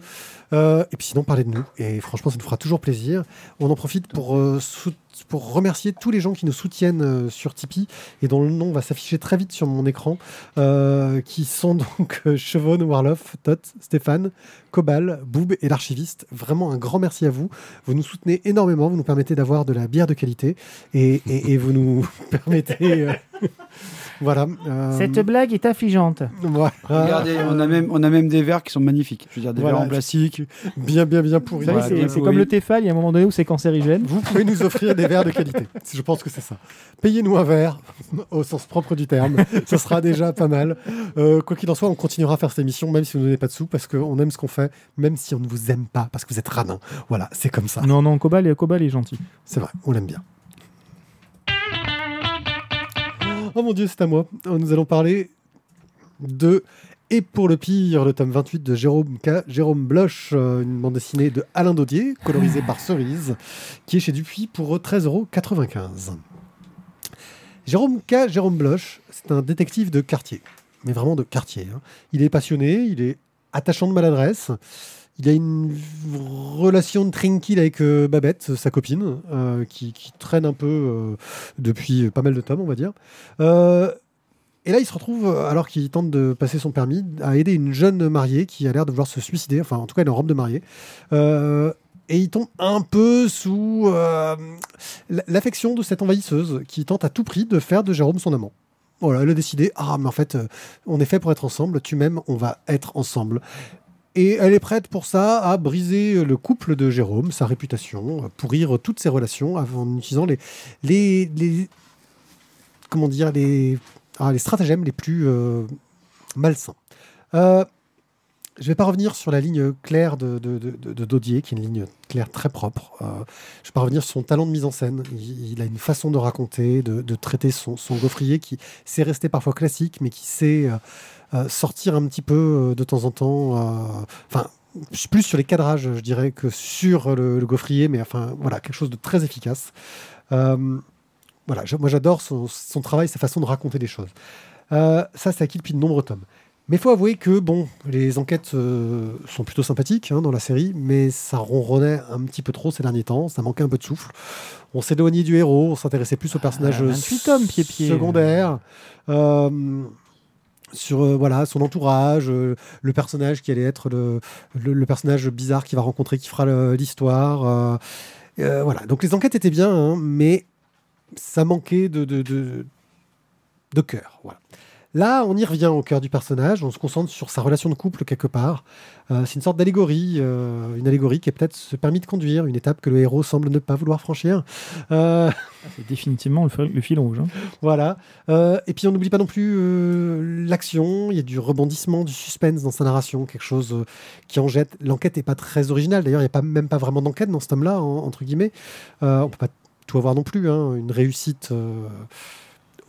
Euh, et puis sinon, parlez de nous. Et franchement, ça nous fera toujours plaisir. On en profite pour, euh, sou- pour remercier tous les gens qui nous soutiennent euh, sur Tipeee et dont le nom va s'afficher très vite sur mon écran, euh, qui sont donc euh, Chevon, Warloff, Tot, Stéphane, Cobal, Boob et l'archiviste. Vraiment un grand merci à vous. Vous nous soutenez énormément, vous nous permettez d'avoir de la bière de qualité et, vous nous permettez... voilà. euh, Cette blague est affligeante. voilà. regardez on a même on a même des verres qui sont magnifiques je veux dire des Voilà. verres en plastique Bien, bien, bien pourri. Vous savez, Voilà, c'est- comme le Tefal, il y a un moment donné où c'est cancérigène. Vous pouvez nous offrir des verres de qualité. Je pense que c'est ça. Payez-nous un verre, au sens propre du terme. Ce sera déjà pas mal. Euh, quoi qu'il en soit, on continuera à faire cette émission, même si vous ne donnez pas de sous, parce qu'on aime ce qu'on fait, même si on ne vous aime pas, parce que vous êtes radin. Voilà, c'est comme ça. Non, non, Cobal est, Cobal est gentil. C'est vrai, on l'aime bien. Oh mon dieu, c'est à moi. Nous allons parler de Et pour le pire, le tome 28 de Jérôme K. Jérôme Bloch, euh, une bande dessinée de Alain Daudier, colorisée par Cerise, qui est chez Dupuis pour 13,95€. Jérôme K. Jérôme Bloch, c'est un détective de quartier. mais vraiment de quartier. hein. Il est passionné, il est attachant de maladresse. Il a une relation tranquille avec euh, Babette, sa copine, euh, qui, traîne un peu euh, depuis pas mal de tomes, on va dire. Et là, il se retrouve, alors qu'il tente de passer son permis, à aider une jeune mariée qui a l'air de vouloir se suicider. Enfin, en tout cas, elle est en robe de mariée. Et il tombe un peu sous l'affection de cette envahisseuse qui tente à tout prix de faire de Jérôme son amant. Voilà, elle a décidé, ah, mais en fait, on est fait pour être ensemble, tu m'aimes, on va être ensemble. Et elle est prête pour ça à briser le couple de Jérôme, sa réputation, pourrir toutes ses relations en utilisant les, comment dire, les, ah, les stratagèmes les plus euh, malsains. Euh, je ne vais pas revenir sur la ligne claire de, de, Dodier, qui est une ligne claire très propre. Euh, je ne vais pas revenir sur son talent de mise en scène. Il, a une façon de raconter, de, traiter son, son gaufrier qui sait rester parfois classique, mais qui sait sortir un petit peu euh, de temps en temps. Enfin, plus sur les cadrages, je dirais, que sur le, le gaufrier, mais enfin, voilà, quelque chose de très efficace. Euh, voilà, je- moi j'adore son, son travail, sa façon de raconter des choses. Euh, ça, c'est acquis depuis de nombreux tomes. Mais il faut avouer que bon, les enquêtes euh, sont plutôt sympathiques hein, dans la série, mais ça ronronnait un petit peu trop ces derniers temps, ça manquait un peu de souffle. On s'éloignait du héros, on s'intéressait plus aux personnages Ah, 28 tomes, pied-pied. secondaires. Sur euh, voilà son entourage, euh, le personnage qui allait être le, le, personnage bizarre qui va rencontrer, qui fera l'histoire. euh, voilà, donc les enquêtes étaient bien, hein, mais ça manquait de, de, de, de cœur. Voilà. Là, on y revient au cœur du personnage, on se concentre sur sa relation de couple quelque part. Euh, c'est une sorte d'allégorie, euh, une allégorie qui est peut-être ce permis de conduire, une étape que le héros semble ne pas vouloir franchir. Euh, C'est définitivement le, fil- le fil rouge. hein. voilà. Et puis on n'oublie pas non plus l'action. Il y a du rebondissement, du suspense dans sa narration, quelque chose qui en jette. L'enquête n'est pas très originale. D'ailleurs, il n'y a pas, même pas vraiment d'enquête dans ce tome-là, en- entre guillemets. On peut pas tout avoir non plus. hein. Une réussite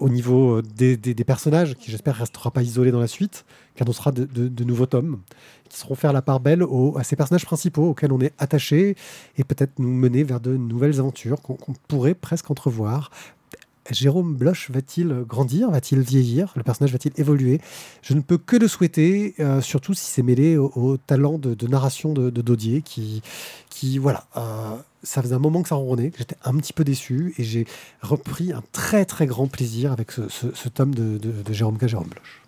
au niveau euh, des, des- personnages, qui j'espère restera pas isolé dans la suite, qui annoncera de, de- nouveaux tomes, qui seront faire la part belle aux- à ces personnages principaux auxquels on est attaché et peut-être nous mener vers de nouvelles aventures qu'on pourrait presque entrevoir. Jérôme Bloch va-t-il grandir Va-t-il vieillir Le personnage va-t-il évoluer? Je ne peux que le souhaiter, euh, surtout si c'est mêlé au, talent de, narration de, de Dodier, qui, qui voilà, euh, ça faisait un moment que ça ronronnait, que j'étais un petit peu déçu, et j'ai repris un très très grand plaisir avec ce, tome de Jérôme K. Jérôme Bloch.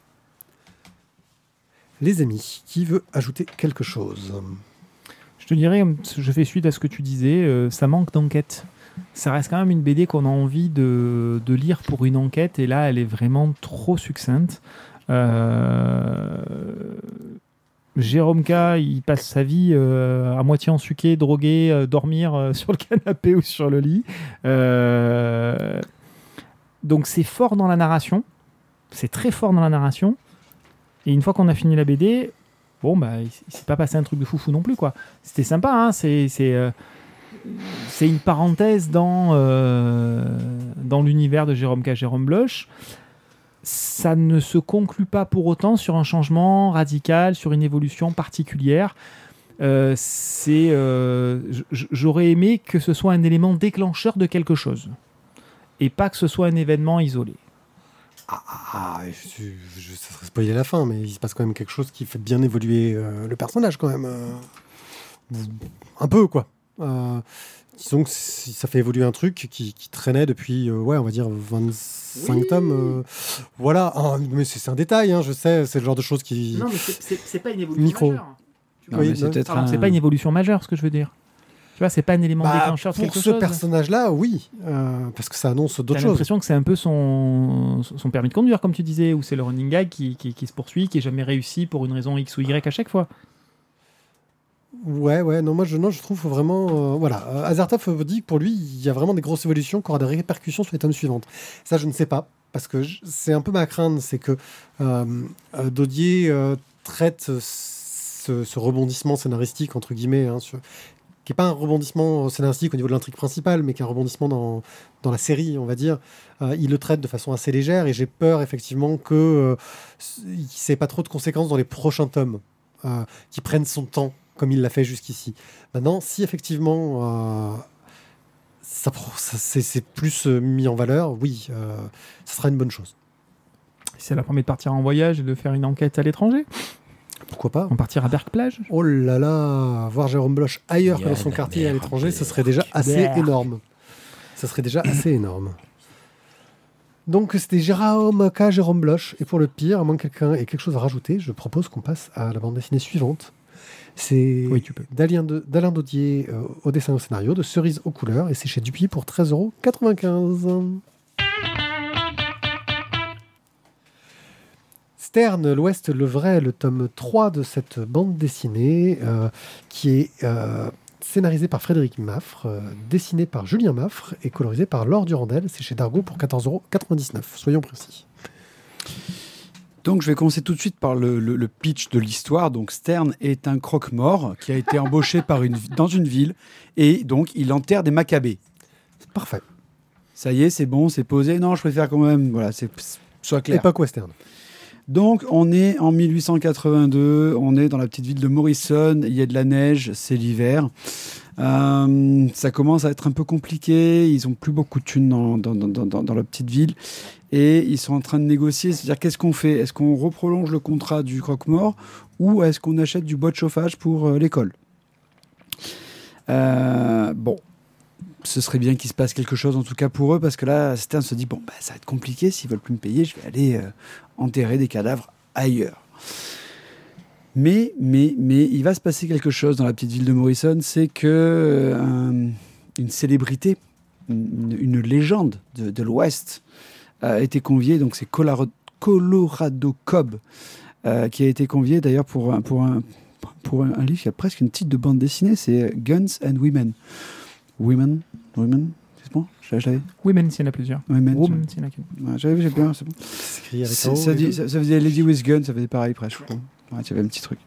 Les amis, qui veut ajouter quelque chose? Je te dirais, je fais suite à ce que tu disais, euh, ça manque d'enquête. Ça reste quand même une BD qu'on a envie de, lire pour une enquête, et là, elle est vraiment trop succincte. Euh, Jérôme K, il passe sa vie euh, à moitié ensuqué, drogué, euh, dormir sur le canapé ou sur le lit. Donc c'est fort dans la narration, c'est très fort dans la narration. Et une fois qu'on a fini la BD, bon bah il, il s'est pas passé un truc de foufou non plus quoi. C'était sympa, hein, c'est c'est une parenthèse dans euh, dans l'univers de Jérôme K. Jérôme Bloch. Ça ne se conclut pas pour autant sur un changement radical, sur une évolution particulière. Euh, euh, j'aurais aimé que ce soit un élément déclencheur de quelque chose et pas que ce soit un événement isolé. Ah, ah, je, je- ça serait spoiler la fin, mais il se passe quand même quelque chose qui fait bien évoluer le personnage quand même. un peu, quoi. Euh, disons que ça fait évoluer un truc qui, qui traînait depuis, euh, ouais, on va dire 25 Oui. tomes. euh, voilà, Ah, mais c'est un détail, hein, je sais, c'est le genre de choses qui... mais c'est pas une évolution Micro. majeure. Non, Oui, mais c'est non. un- c'est pas une évolution majeure, ce que je veux dire. Tu vois, c'est pas un élément Bah, déclencheur de pour ce personnage-là, oui, euh, parce que ça annonce d'autres choses. l'impression que c'est un peu son, son permis de conduire, comme tu disais, ou c'est le running gag qui, qui, qui se poursuit, qui est jamais réussi pour une raison X ou Y à chaque fois. Ouais, ouais, non, moi je, non, je trouve vraiment. euh, voilà, Euh, dit que pour lui, il y a vraiment des grosses évolutions qui auront des répercussions sur les tomes suivantes. Ça, je ne sais pas, parce que c'est un peu ma crainte, c'est que euh, euh, Dodier traite ce, rebondissement scénaristique, entre guillemets, hein, qui n'est pas un rebondissement scénaristique au niveau de l'intrigue principale, mais qui est un rebondissement dans, dans la série, on va dire. Il le traite de façon assez légère, et j'ai peur effectivement que euh, pas trop de conséquences dans les prochains tomes, qui prennent son temps comme il l'a fait jusqu'ici. Maintenant, si effectivement euh, ça, ça- c'est c'est plus euh, mis en valeur, oui, euh, ça sera une bonne chose. Si ça leur permet de partir en voyage et de faire une enquête à l'étranger. Pourquoi pas? On partira à Berck Plage. Oh là là, voir Jérôme Bloch ailleurs que dans son quartier à l'étranger, ce serait déjà assez énorme. Ça serait déjà assez énorme. Donc c'était Jérôme K. Jérôme Bloch. Et pour le pire, à moins que quelqu'un ait quelque chose à rajouter, je propose qu'on passe à la bande dessinée suivante. C'est Oui, d'Alain Daudier euh, au dessin et au scénario, de Cerise aux couleurs, et c'est chez Dupuis pour 13,95€. Stern, l'Ouest, le vrai, le tome 3 de cette bande dessinée, euh, qui est euh, scénarisé par Frédéric Maffre, euh, dessiné par Julien Maffre et colorisé par Laure Durandel. C'est chez Dargo pour 14,99€, soyons précis. Donc je vais commencer tout de suite par le, le- le pitch de l'histoire. Donc Stern est un croque-mort qui a été embauché par une, dans une ville et donc il enterre des macabées. Parfait. Ça y est, c'est bon, c'est posé. Non, je préfère quand même, voilà, c'est soit clair. Époque western. Donc on est en 1882, on est dans la petite ville de Morrison, il y a de la neige, c'est l'hiver. Euh, ça commence à être un peu compliqué, ils ont plus beaucoup de thunes dans, dans, petite ville. Et ils sont en train de négocier, c'est-à-dire qu'est-ce qu'on fait? Est-ce qu'on reprolonge le contrat du croque-mort ou est-ce qu'on achète du bois de chauffage pour euh, l'école? Euh, Bon, ce serait bien qu'il se passe quelque chose en tout cas pour eux parce que là Stern se dit bon bah, ça va être compliqué. S'ils veulent plus me payer je vais aller enterrer des cadavres ailleurs mais mais mais il va se passer quelque chose dans la petite ville de Morrison c'est que euh, un- une célébrité une, une légende de, de l'Ouest a été conviée. Donc c'est Colorado, Colorado Cobb euh, qui a été convié d'ailleurs pour un, pour un pour un, livre qui a presque une titre de bande dessinée c'est Guns and Women. Women? Women? C'est bon? Je- j'avais Women, s'il y en a plusieurs. Women, Women, s'il y en a qu'une. Ouais, j'avais j'ai bien c'est bon. Ça, ça faisait Lady with Gun, ça faisait pareil presque. Ouais, avait un petit truc.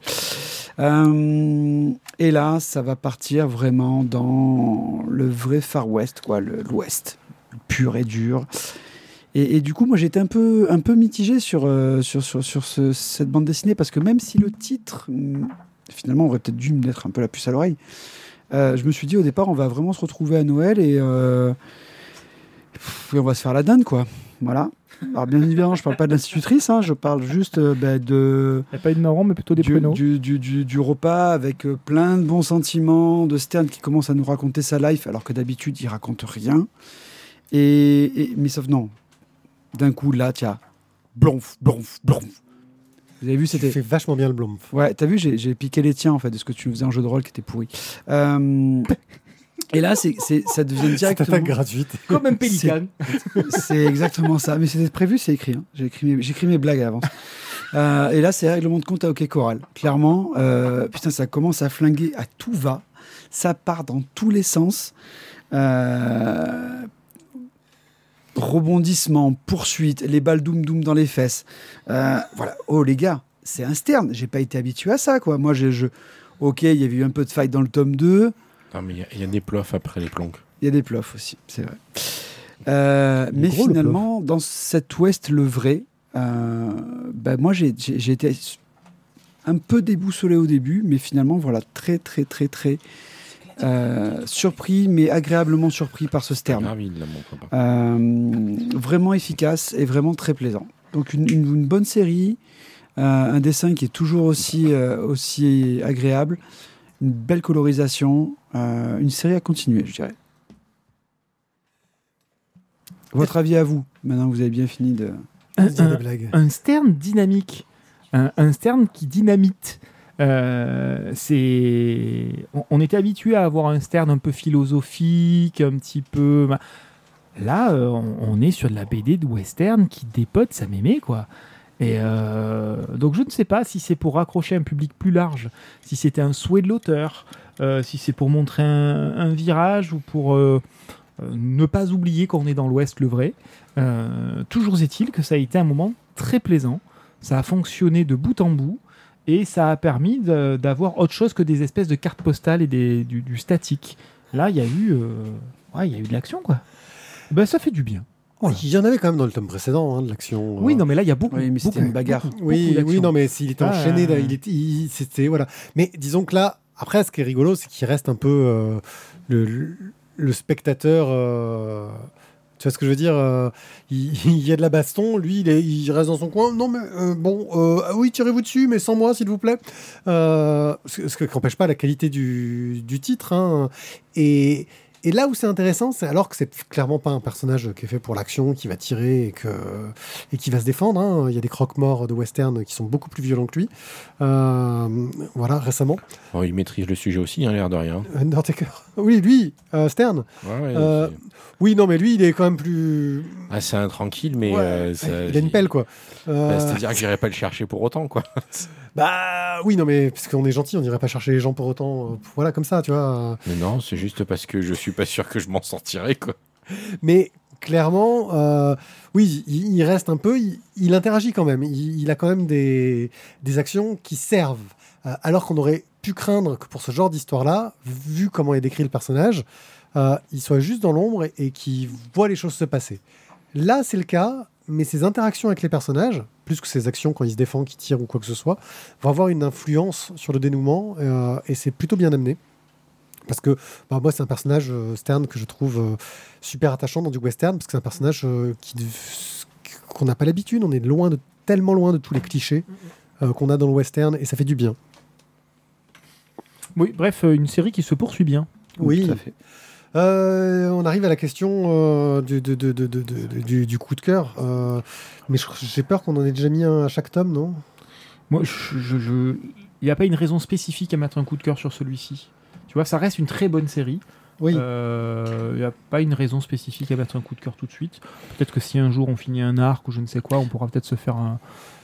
Euh, et là, ça va partir vraiment dans le vrai Far West, quoi, l'Ouest, pur et dur. Et, du coup, moi, j'étais un peu, un peu mitigé sur, euh, sur, sur, sur ce- cette bande dessinée parce que même si le titre, hum, finalement, aurait peut-être dû me mettre un peu la puce à l'oreille, euh, je me suis dit au départ, on va vraiment se retrouver à Noël et, et on va se faire la dinde, quoi. Voilà. Alors, bien évidemment, je parle pas de l'institutrice, hein, je parle juste euh, bah, de, Il n'y a pas eu de marron, mais plutôt des du, pruneaux. du, du- du- du repas avec euh, plein de bons sentiments, de Stern qui commence à nous raconter sa life, alors que d'habitude, il raconte rien. Et, et- mais sauf non. D'un coup, là, tiens, blonf, blonf, blonf. Vous avez vu, Tu c'était. fais vachement bien le blomf. Ouais, t'as vu, j'ai piqué les tiens en fait de ce que tu nous faisais en jeu de rôle qui était pourri. Euh, Et là, c'est c'est- ça devient directement. gratuite. Comme un pélican. C'est exactement ça. Mais c'était prévu, c'est écrit. hein. J'ai écrit, mes- j'ai écrit mes blagues à l'avance. Euh, et là, c'est règlement de compte à OK Choral. Clairement, euh, putain, ça commence à flinguer à tout va. Ça part dans tous les sens. Euh, rebondissement, poursuite, les balles doum doum dans les fesses. Euh, voilà. Oh les gars, c'est un stern. J'ai pas été habitué à ça, quoi. Moi, je, je- ok, il y avait eu un peu de fight dans le tome 2. Non, mais il y a- il y, a des plofs après les plonks. Il y a des plofs aussi, c'est vrai. Euh, mais gros, finalement, dans cet ouest le vrai, euh, bah, moi j'ai été un peu déboussolé au début, mais finalement, voilà, très, très, très, très euh, surpris, mais agréablement surpris par ce stern. Euh, vraiment efficace et vraiment très plaisant. Donc une, une- une bonne série, euh, un dessin qui est toujours aussi, euh, aussi agréable, une belle colorisation, euh, une série à continuer, je dirais. Votre avis à vous, maintenant que vous avez bien fini de... Un, Dire des un- blagues. un stern dynamique, un, un stern qui dynamite. Euh, c'est, on, on était habitué à avoir un stern un peu philosophique, un petit peu. Là, euh, on, on est sur de la BD de western qui dépote sa mémé, quoi. Et euh, donc, je ne sais pas si c'est pour raccrocher un public plus large, si c'était un souhait de l'auteur, euh, si c'est pour montrer un, virage ou pour euh, ne pas oublier qu'on est dans l'Ouest le vrai. Toujours est-il que ça a été un moment très plaisant. Ça a fonctionné de bout en bout et ça a permis d'avoir autre chose que des espèces de cartes postales et du, statique. Là, il y a eu, il y a eu de l'action, quoi. Ben, ça fait du bien. Voilà. Il y en avait quand même dans le tome précédent, hein, de l'action. Oui, euh. non, mais là, il y a beaucoup. Oui, mais c'était beaucoup, une bagarre. beaucoup, Oui, beaucoup oui, non, mais s'il était Ah, enchaîné, il était, c'était voilà. Mais disons que là, après, ce qui est rigolo, c'est qu'il reste un peu euh, le, le spectateur euh, Tu vois ce que je veux dire euh, il, il y a de la baston, lui, il, est- il reste dans son coin. Non, mais euh, bon, euh, ah oui, tirez-vous dessus, mais sans moi, s'il vous plaît. Euh, ce, ce qui n'empêche pas la qualité du, du titre. hein. Et, et là où c'est intéressant, c'est alors que c'est clairement pas un personnage qui est fait pour l'action, qui va tirer et, que, et qui va se défendre. hein. Il y a des croque-morts de western qui sont beaucoup plus violents que lui. Euh, voilà, récemment. Il maîtrise le sujet aussi, hein, l'air de rien. Undertaker. Oui, lui, euh, Stern. Ouais, ouais, Euh, c'est- Oui, non, mais lui, il est quand même plus. Ah, c'est un tranquille, mais Ouais, euh, ça- il a une pelle, quoi. Euh, Bah, C'est-à-dire que j'irai pas le chercher pour autant, quoi. Bah oui, non, mais parce qu'on est gentil, on n'irait pas chercher les gens pour autant. euh, voilà, comme ça, tu vois. Mais non, c'est juste parce que je suis pas sûr que je m'en sortirai, quoi. Mais clairement, euh, oui, il, il reste un peu, il, il interagit quand même. Il, il a quand même des, des actions qui servent. Euh, alors qu'on aurait pu craindre que pour ce genre d'histoire-là, vu comment est décrit le personnage, euh, il soit juste dans l'ombre et, et qu'il voit les choses se passer. Là, c'est le cas, mais ses interactions avec les personnages, plus que ses actions quand il se défend, qu'il tire ou quoi que ce soit, vont avoir une influence sur le dénouement euh, et c'est plutôt bien amené. Parce que bah, moi, c'est un personnage euh, Stern que je trouve euh, super attachant dans du western, parce que c'est un personnage qui qu'on n'a pas l'habitude. On est loin de tellement loin de tous les clichés qu'on a dans le western, et ça fait du bien. Oui, bref, une série qui se poursuit bien. Oui. Tout à fait. Euh, on arrive à la question euh, du, de- du, du coup de cœur. Euh, mais j'ai peur qu'on en ait déjà mis un à chaque tome, non? Moi, je, il n'y a pas une raison spécifique à mettre un coup de cœur sur celui-ci. Tu vois, ça reste une très bonne série. Oui. Euh, Il n'y a pas une raison spécifique à mettre un coup de cœur tout de suite. Peut-être que si un jour on finit un arc ou je ne sais quoi, on pourra peut-être se faire un.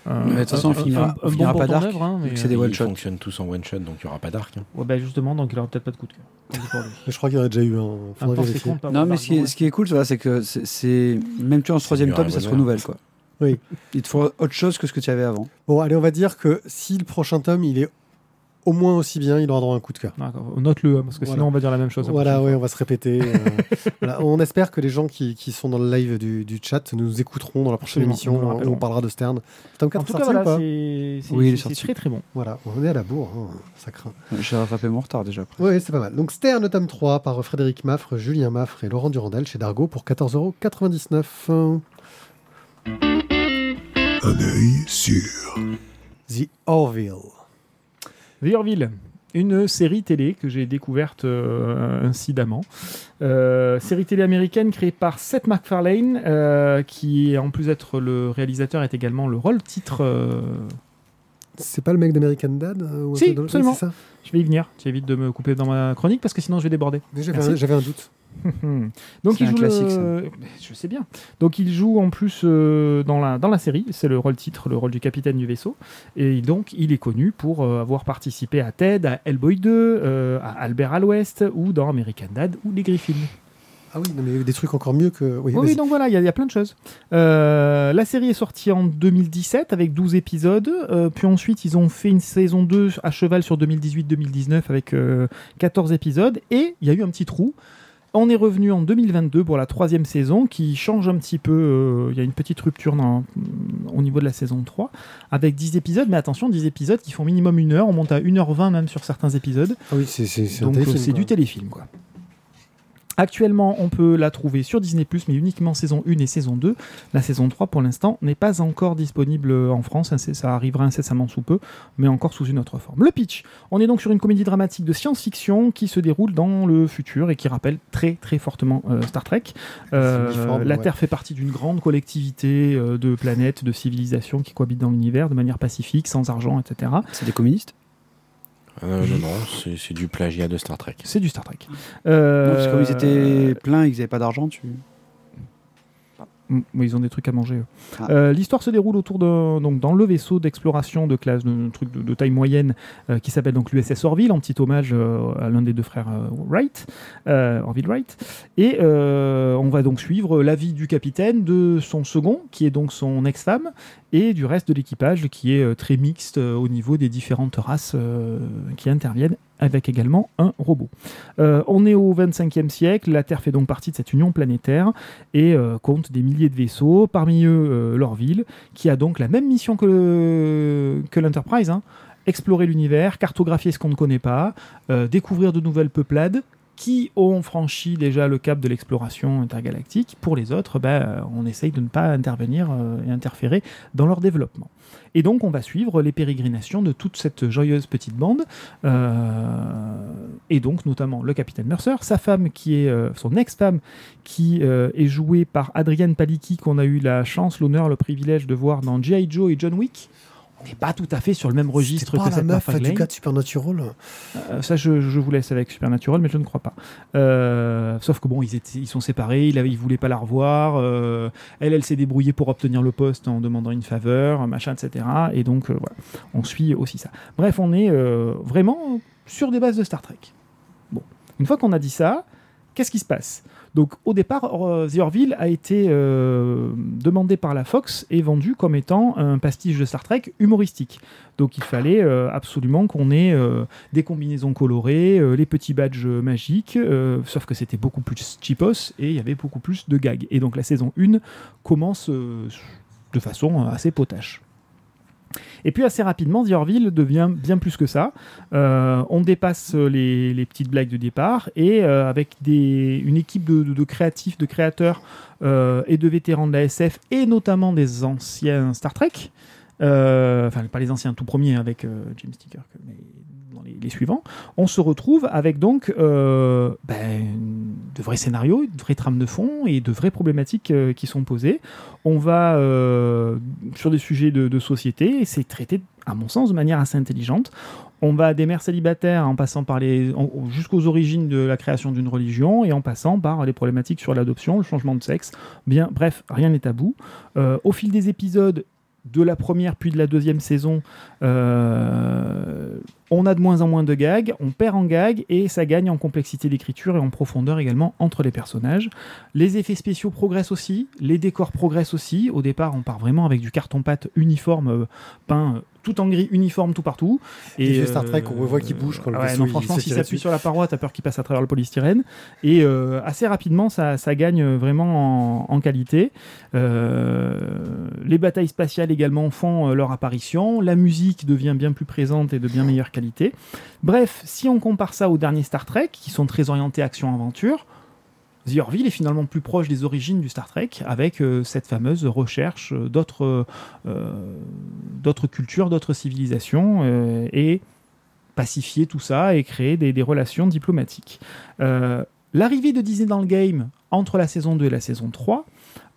Mais de toute façon, on un- finira- on finira bon pas portant d'arc, hein, c'est des euh, one Ils shot. fonctionnent tous en one shot, donc il y aura pas d'arc. hein. ouais, bah, justement, donc il n'aura peut-être pas de coup de cœur. Je crois qu'il y en a déjà eu un. Un compte, pas Non, mais ce qui, est, d'argent, ce qui est cool, c'est que c'est- même tu es en ce troisième un ça se renouvelle quoi. Oui. Il te faut autre chose que ce que tu avais avant. Bon, allez, on va dire que si le prochain tome, il est au moins aussi bien, il aura droit à un coup de cœur. Note-le, hein, parce que Voilà. sinon on va dire la même chose. Voilà, oui, on va se répéter. euh, voilà. On espère que les gens qui, qui sont dans le live du, du chat nous écouteront dans la prochaine émission. rappellerons. On parlera de Stern. Tome 4 En tout cas, voilà, c'est Oui, très très bon. Voilà, on est à la bourre, hein, ça craint. J'ai rattrapé mon retard déjà. après. Oui, c'est pas mal. Donc Stern, tome 3, par Frédéric Maffre, Julien Maffre et Laurent Durandal chez Dargo pour 14,99€. Un œil sur. The Orville. The une série télé que j'ai découverte euh, incidemment. Euh, série télé américaine créée par Seth MacFarlane, euh, qui en plus d'être le réalisateur est également le rôle titre. C'est pas le mec d'American Dad euh, ou Si, absolument. ça Je vais y venir. Tu évites de me couper dans ma chronique parce que sinon je vais déborder. J'avais un, doute. Donc il un joue le... Je sais bien. Donc il joue en plus euh, dans, la, dans la série, c'est le rôle titre, le rôle du capitaine du vaisseau. Et donc il est connu pour euh, avoir participé à Ted, à Hellboy 2, euh, à Albert à l'Ouest ou dans American Dad ou Les Griffins. Ah oui, non, mais il y a eu des trucs encore mieux que. Oui, donc voilà, il y, a- il y a plein de choses. Euh, la série est sortie en 2017 avec 12 épisodes. euh, puis ensuite, ils ont fait une saison 2 à cheval sur 2018-2019 avec euh, 14 épisodes. Et il y a eu un petit trou. On est revenu en 2022 pour la troisième saison qui change un petit peu. euh, Il y a une petite rupture dans- au niveau de la saison 3 avec 10 épisodes. Mais attention, 10 épisodes qui font minimum une heure. On monte à 1h20 même sur certains épisodes. Ah oui, c'est Donc euh, du téléfilm quoi. Actuellement, on peut la trouver sur Disney+, mais uniquement saison 1 et saison 2. La saison 3, pour l'instant, n'est pas encore disponible en France. Ça arrivera incessamment sous peu, mais encore sous une autre forme. Le pitch. On est donc sur une comédie dramatique de science-fiction qui se déroule dans le futur et qui rappelle très très fortement euh, Star Trek. Euh, uniforme, la ouais. Terre fait partie d'une grande collectivité euh, de planètes, de civilisations qui cohabitent dans l'univers de manière pacifique, sans argent, etc. C'est des communistes? Euh, non, non, c'est c'est du plagiat de Star Trek. C'est du Star Trek. Non, parce que comme ils Euh, étaient pleins et qu'ils n'avaient pas d'argent, tu. Mm, ils ont des trucs à manger. Ah. Euh, L'histoire se déroule autour de donc dans le vaisseau d'exploration de classe, de, truc de, de taille moyenne euh, qui s'appelle donc l'USS Orville, en petit hommage euh, à l'un des deux frères Wright, Orville Wright. Et on va donc suivre la vie du capitaine, de son second, qui est donc son ex-femme, et du reste de l'équipage, qui est très mixte au niveau des différentes races qui interviennent, avec également un robot. Euh, on est au 25e siècle, la Terre fait donc partie de cette union planétaire et euh, compte des milliers de vaisseaux, parmi eux euh, l'Orville, qui a donc la même mission que, le- que l'Enterprise, hein. explorer l'univers, cartographier ce qu'on ne connaît pas, découvrir de nouvelles peuplades qui ont franchi déjà le cap de l'exploration intergalactique. Pour les autres, ben, on essaye de ne pas intervenir euh, et interférer dans leur développement. Et donc, on va suivre les pérégrinations de toute cette joyeuse petite bande, euh, et donc notamment le capitaine Mercer, sa femme qui est euh, son ex-femme, qui euh, est jouée par Adrienne Palicki, qu'on a eu la chance, l'honneur, le privilège de voir dans G.I. Joe et John Wick. N'est pas tout à fait sur le même registre pas que la cette meuf du gars de Supernatural. Euh, ça, je, je vous laisse avec Supernatural, mais je ne crois pas. Euh, sauf que bon, ils, étaient, ils sont séparés, il, il voulait pas la revoir. euh, elle, elle s'est débrouillée pour obtenir le poste en demandant une faveur, machin, etc. Et donc, voilà, on suit aussi ça. Bref, on est vraiment sur des bases de Star Trek. Bon, une fois qu'on a dit ça, qu'est-ce qui se passe? Donc au départ, euh, The Orville a été euh, demandé par la Fox et vendu comme étant un pastiche de Star Trek humoristique. Donc il fallait euh, absolument qu'on ait des combinaisons colorées, les petits badges magiques, sauf que c'était beaucoup plus cheapos et il y avait beaucoup plus de gags. Et donc la saison 1 commence de façon assez potache. Et puis assez rapidement, The Orville devient bien plus que ça. Euh, on dépasse les, les petites blagues de départ et euh, avec une équipe de, créatifs, de créateurs euh, et de vétérans de la SF et notamment des anciens Star Trek. Euh, enfin, pas les anciens tout premiers avec euh, James T. Mais dans les, suivants. On se retrouve avec donc euh, ben, de vrais scénarios, de vraies trames de fond et de vraies problématiques euh, qui sont posées. On va euh, sur des sujets de, de société et c'est traité, à mon sens, de manière assez intelligente. On va des mères célibataires en passant par les jusqu'aux origines de la création d'une religion et en passant par les problématiques sur l'adoption, le changement de sexe. Bien, bref, rien n'est tabou. Au fil des épisodes de la première puis de la deuxième saison, euh, on a de moins en moins de gags, on perd en gags et ça gagne en complexité d'écriture et en profondeur également entre les personnages. Les effets spéciaux progressent aussi, les décors progressent aussi. Au départ, on part vraiment avec du carton-pâte uniforme euh, peint tout en gris, uniforme tout partout. Les vieux Star Trek, on voit qu'il bouge quand le ouais, vaisseau, non, franchement, s'il s'appuie sur la paroi, t'as peur qu'il passe à travers le polystyrène. Et euh, assez rapidement, ça, ça gagne vraiment en, en qualité. Euh, les batailles spatiales également font euh, leur apparition. La musique devient bien plus présente et de bien meilleure qualité. Bref, si on compare ça aux derniers Star Trek, qui sont très orientés action-aventure, The est finalement plus proche des origines du Star Trek, avec euh, cette fameuse recherche euh, d'autres euh, d'autres cultures, d'autres civilisations, et pacifier tout ça et créer des, relations diplomatiques. L'arrivée de Disney dans le game entre la saison 2 et la saison 3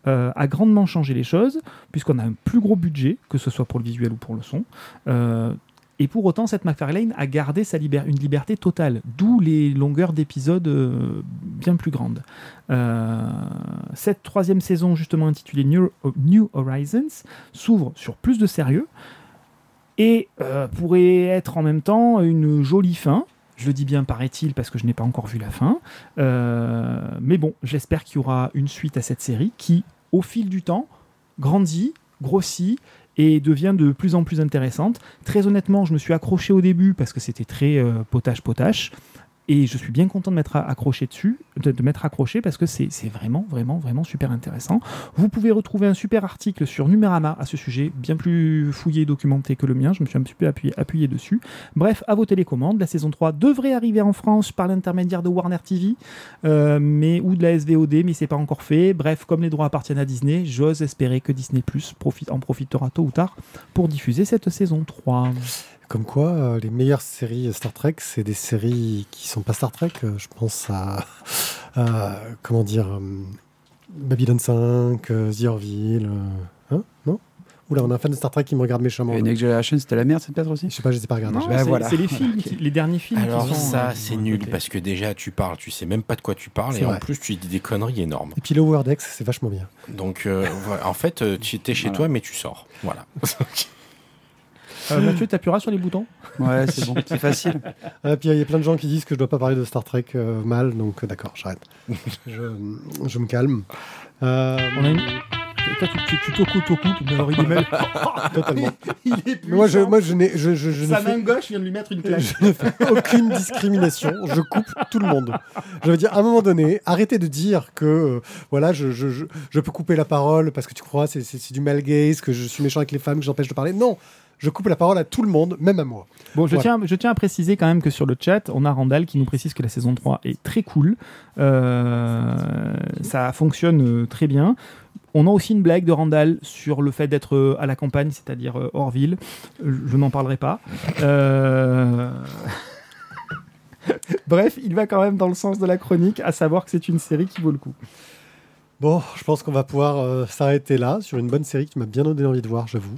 euh, a grandement changé les choses, puisqu'on a un plus gros budget, que ce soit pour le visuel ou pour le son. Et pour autant, cette McFarlane a gardé sa une liberté totale, d'où les longueurs d'épisodes euh, bien plus grandes. Euh, cette troisième saison, justement intitulée New, Horizons, s'ouvre sur plus de sérieux et euh, pourrait être en même temps une jolie fin. Je le dis bien, paraît-il, parce que je n'ai pas encore vu la fin. Mais bon, j'espère qu'il y aura une suite à cette série qui, au fil du temps, grandit, grossit et devient de plus en plus intéressante. Très honnêtement, je me suis accroché au début parce que c'était très euh, potage-potache. Et je suis bien content de m'être accroché dessus, de, de m'être accroché parce que c'est vraiment, vraiment, vraiment super intéressant. Vous pouvez retrouver un super article sur Numérama à ce sujet, bien plus fouillé et documenté que le mien. Je me suis un petit peu appuyé, dessus. Bref, à vos télécommandes. La saison 3 devrait arriver en France par l'intermédiaire de Warner TV euh, mais, ou de la SVOD, mais c'est pas encore fait. Bref, comme les droits appartiennent à Disney, j'ose espérer que Disney Plus en profitera tôt ou tard pour diffuser cette saison 3. Comme quoi, euh, les meilleures séries Star Trek, c'est des séries qui sont pas Star Trek. Euh, je pense à, à, comment dire, euh, Babylon 5, euh, The Orville. hein non? Oula, on a un fan de Star Trek qui me regarde méchamment. Et là. Next Generation, c'était la merde cette pièce aussi? Je sais pas, je les ai pas regardés. Non, bah, c'est voilà. c'est les films, les derniers films. qui Alors sont, ça, euh, c'est nul côté. parce que déjà tu parles, tu sais même pas de quoi tu parles C'est et en plus tu dis des conneries énormes. Et puis Lower Decks, c'est vachement bien. Donc euh, voilà, en fait, tu étais chez Voilà. toi mais tu sors. Voilà. Euh, Mathieu, t'appuieras sur les boutons Ouais, c'est bon, c'est facile. Ah, puis il y a plein de gens qui disent que je dois pas parler de Star Trek euh, mal, donc euh, d'accord, j'arrête. je, je me calme. Euh, On a une- toi, tu, tu, tu Toku, mais alors il est même. Totalement. il est Mais moi, je, moi, je, n'ai, je, je, je ne Sa fais main gauche vient de lui mettre une claque. Je ne fais aucune discrimination. Je coupe tout le monde. Je veux dire, à un moment donné, arrêtez de dire que euh, voilà, je, je, je, je peux couper la parole parce que tu crois c'est, c'est, c'est du mal gaze, que je suis méchant avec les femmes, que j'empêche de parler. Non, je coupe la parole à tout le monde, même à moi. Bon, je, Voilà. tiens, je tiens à préciser quand même que sur le chat, on a Randall qui nous précise que la saison 3 est très cool. Euh, ça fonctionne euh, très bien. On a aussi une blague de Randall sur le fait d'être euh, à la campagne, c'est-à-dire hors ville. Je n'en parlerai pas. Euh, Bref, il va quand même dans le sens de la chronique, à savoir que c'est une série qui vaut le coup. Bon, je pense qu'on va pouvoir euh, s'arrêter là sur une bonne série qui m'a bien donné envie de voir, j'avoue.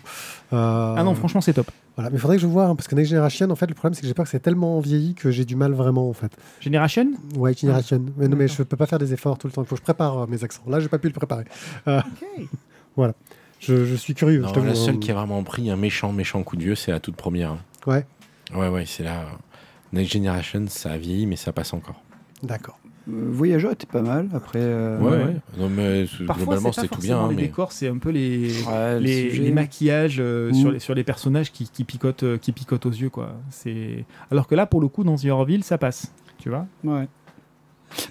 Euh, Ah non, franchement, c'est top. Voilà, mais il faudrait que je vois, hein, parce que Next Generation, en fait, le problème c'est que j'ai peur que c'est tellement vieilli que j'ai du mal vraiment, en fait. Generation? Ouais, Generation. mais non, mais je peux pas faire des efforts tout le temps. Il faut que je prépare euh, mes accents. Là, j'ai pas pu le préparer. Euh, voilà. Je, je suis curieux. Non, je t'avoue, la seule qui a vraiment pris un méchant, méchant coup de vieux, c'est la toute première. hein. Ouais, Ouais, ouais, c'est là. Next Generation, ça a vieilli, mais ça passe encore. d'accord. Euh, Voyageur était pas mal. Après, euh, ouais, ouais. ouais. Non, mais c'est- Parfois, globalement, c'était tout bien. les mais... décors, c'est un peu les, Ouais, les, maquillages euh, sur, les, sur les personnages qui, qui picotent, euh, qui picotent aux yeux. Quoi. C'est... Alors que là, pour le coup, dans The Orville, ça passe. Tu vois Ouais.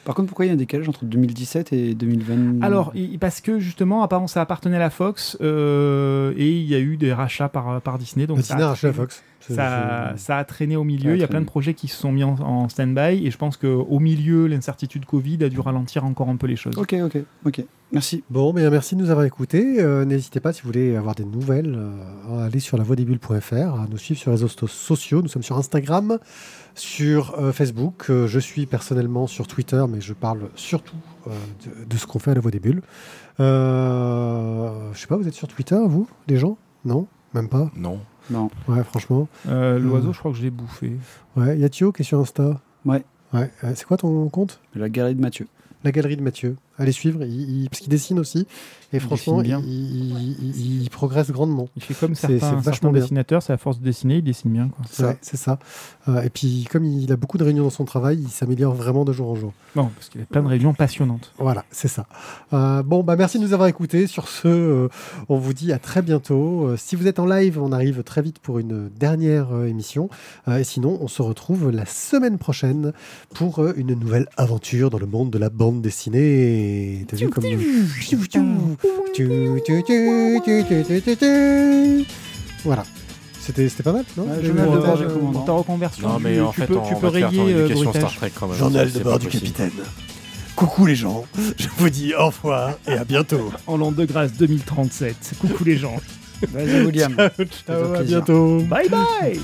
Par contre, pourquoi il y a un décalage entre 2017 et 2020 Alors, parce que justement, apparemment, ça appartenait à la Fox euh, et il y a eu des rachats par, par Disney. Donc dîner a à la Fox. Ça, ça a traîné au milieu. Il y a plein de projets qui se sont mis en, en stand-by et je pense qu'au milieu, l'incertitude Covid a dû ralentir encore un peu les choses. Ok, ok, ok. Merci. Bon, mais merci de nous avoir écoutés. Euh, N'hésitez pas, si vous voulez avoir des nouvelles, euh, à aller sur lavoidesbulles.fr, à nous suivre sur les réseaux sociaux. Nous sommes sur Instagram, sur euh, Facebook. Euh, je suis personnellement sur Twitter, mais je parle surtout euh, de, de ce qu'on fait à la Voix des Bulles. Euh, je sais pas, vous êtes sur Twitter, vous, les gens? Non? Même pas? Non. Non. Ouais, franchement. Euh, L'oiseau, Mm. je crois que je l'ai bouffé. Ouais, Yatio qui est sur Insta. Ouais. Ouais. Euh, C'est quoi ton compte? La galerie de Mathieu. La galerie de Mathieu. Allez suivre, il, il- parce qu'il dessine aussi. Et franchement, il, dessine bien. il- il- il progresse grandement. Il fait comme C'est- certains, c'est vachement dessinateurs, c'est à force de dessiner, il dessine bien. Quoi. Ouais, c'est ça. Euh, et puis, comme il a beaucoup de réunions dans son travail, il s'améliore vraiment de jour en jour. Bon, parce qu'il y a plein de régions passionnantes. Voilà, c'est ça. Euh, bon, bah merci de nous avoir écoutés. Sur ce, euh, on vous dit à très bientôt. Euh, si vous êtes en live, on arrive très vite pour une dernière euh, émission. Euh, et sinon, on se retrouve la semaine prochaine pour euh, une nouvelle aventure dans le monde de la bande dessinée. T'as vu comme Voilà. C'était pas mal, non Ouais, journal de bord du commandant. pour ta reconversion, Non, mais tu, en tu fait, peux, on tu peux rayer euh, éducation bruitage. Star Trek quand même. Journal de bord du capitaine. Coucou les gens, je vous dis au revoir et à bientôt. En l'an de grâce 2037. Coucou les gens. Vas-y, William. Ciao, à bientôt. Bye bye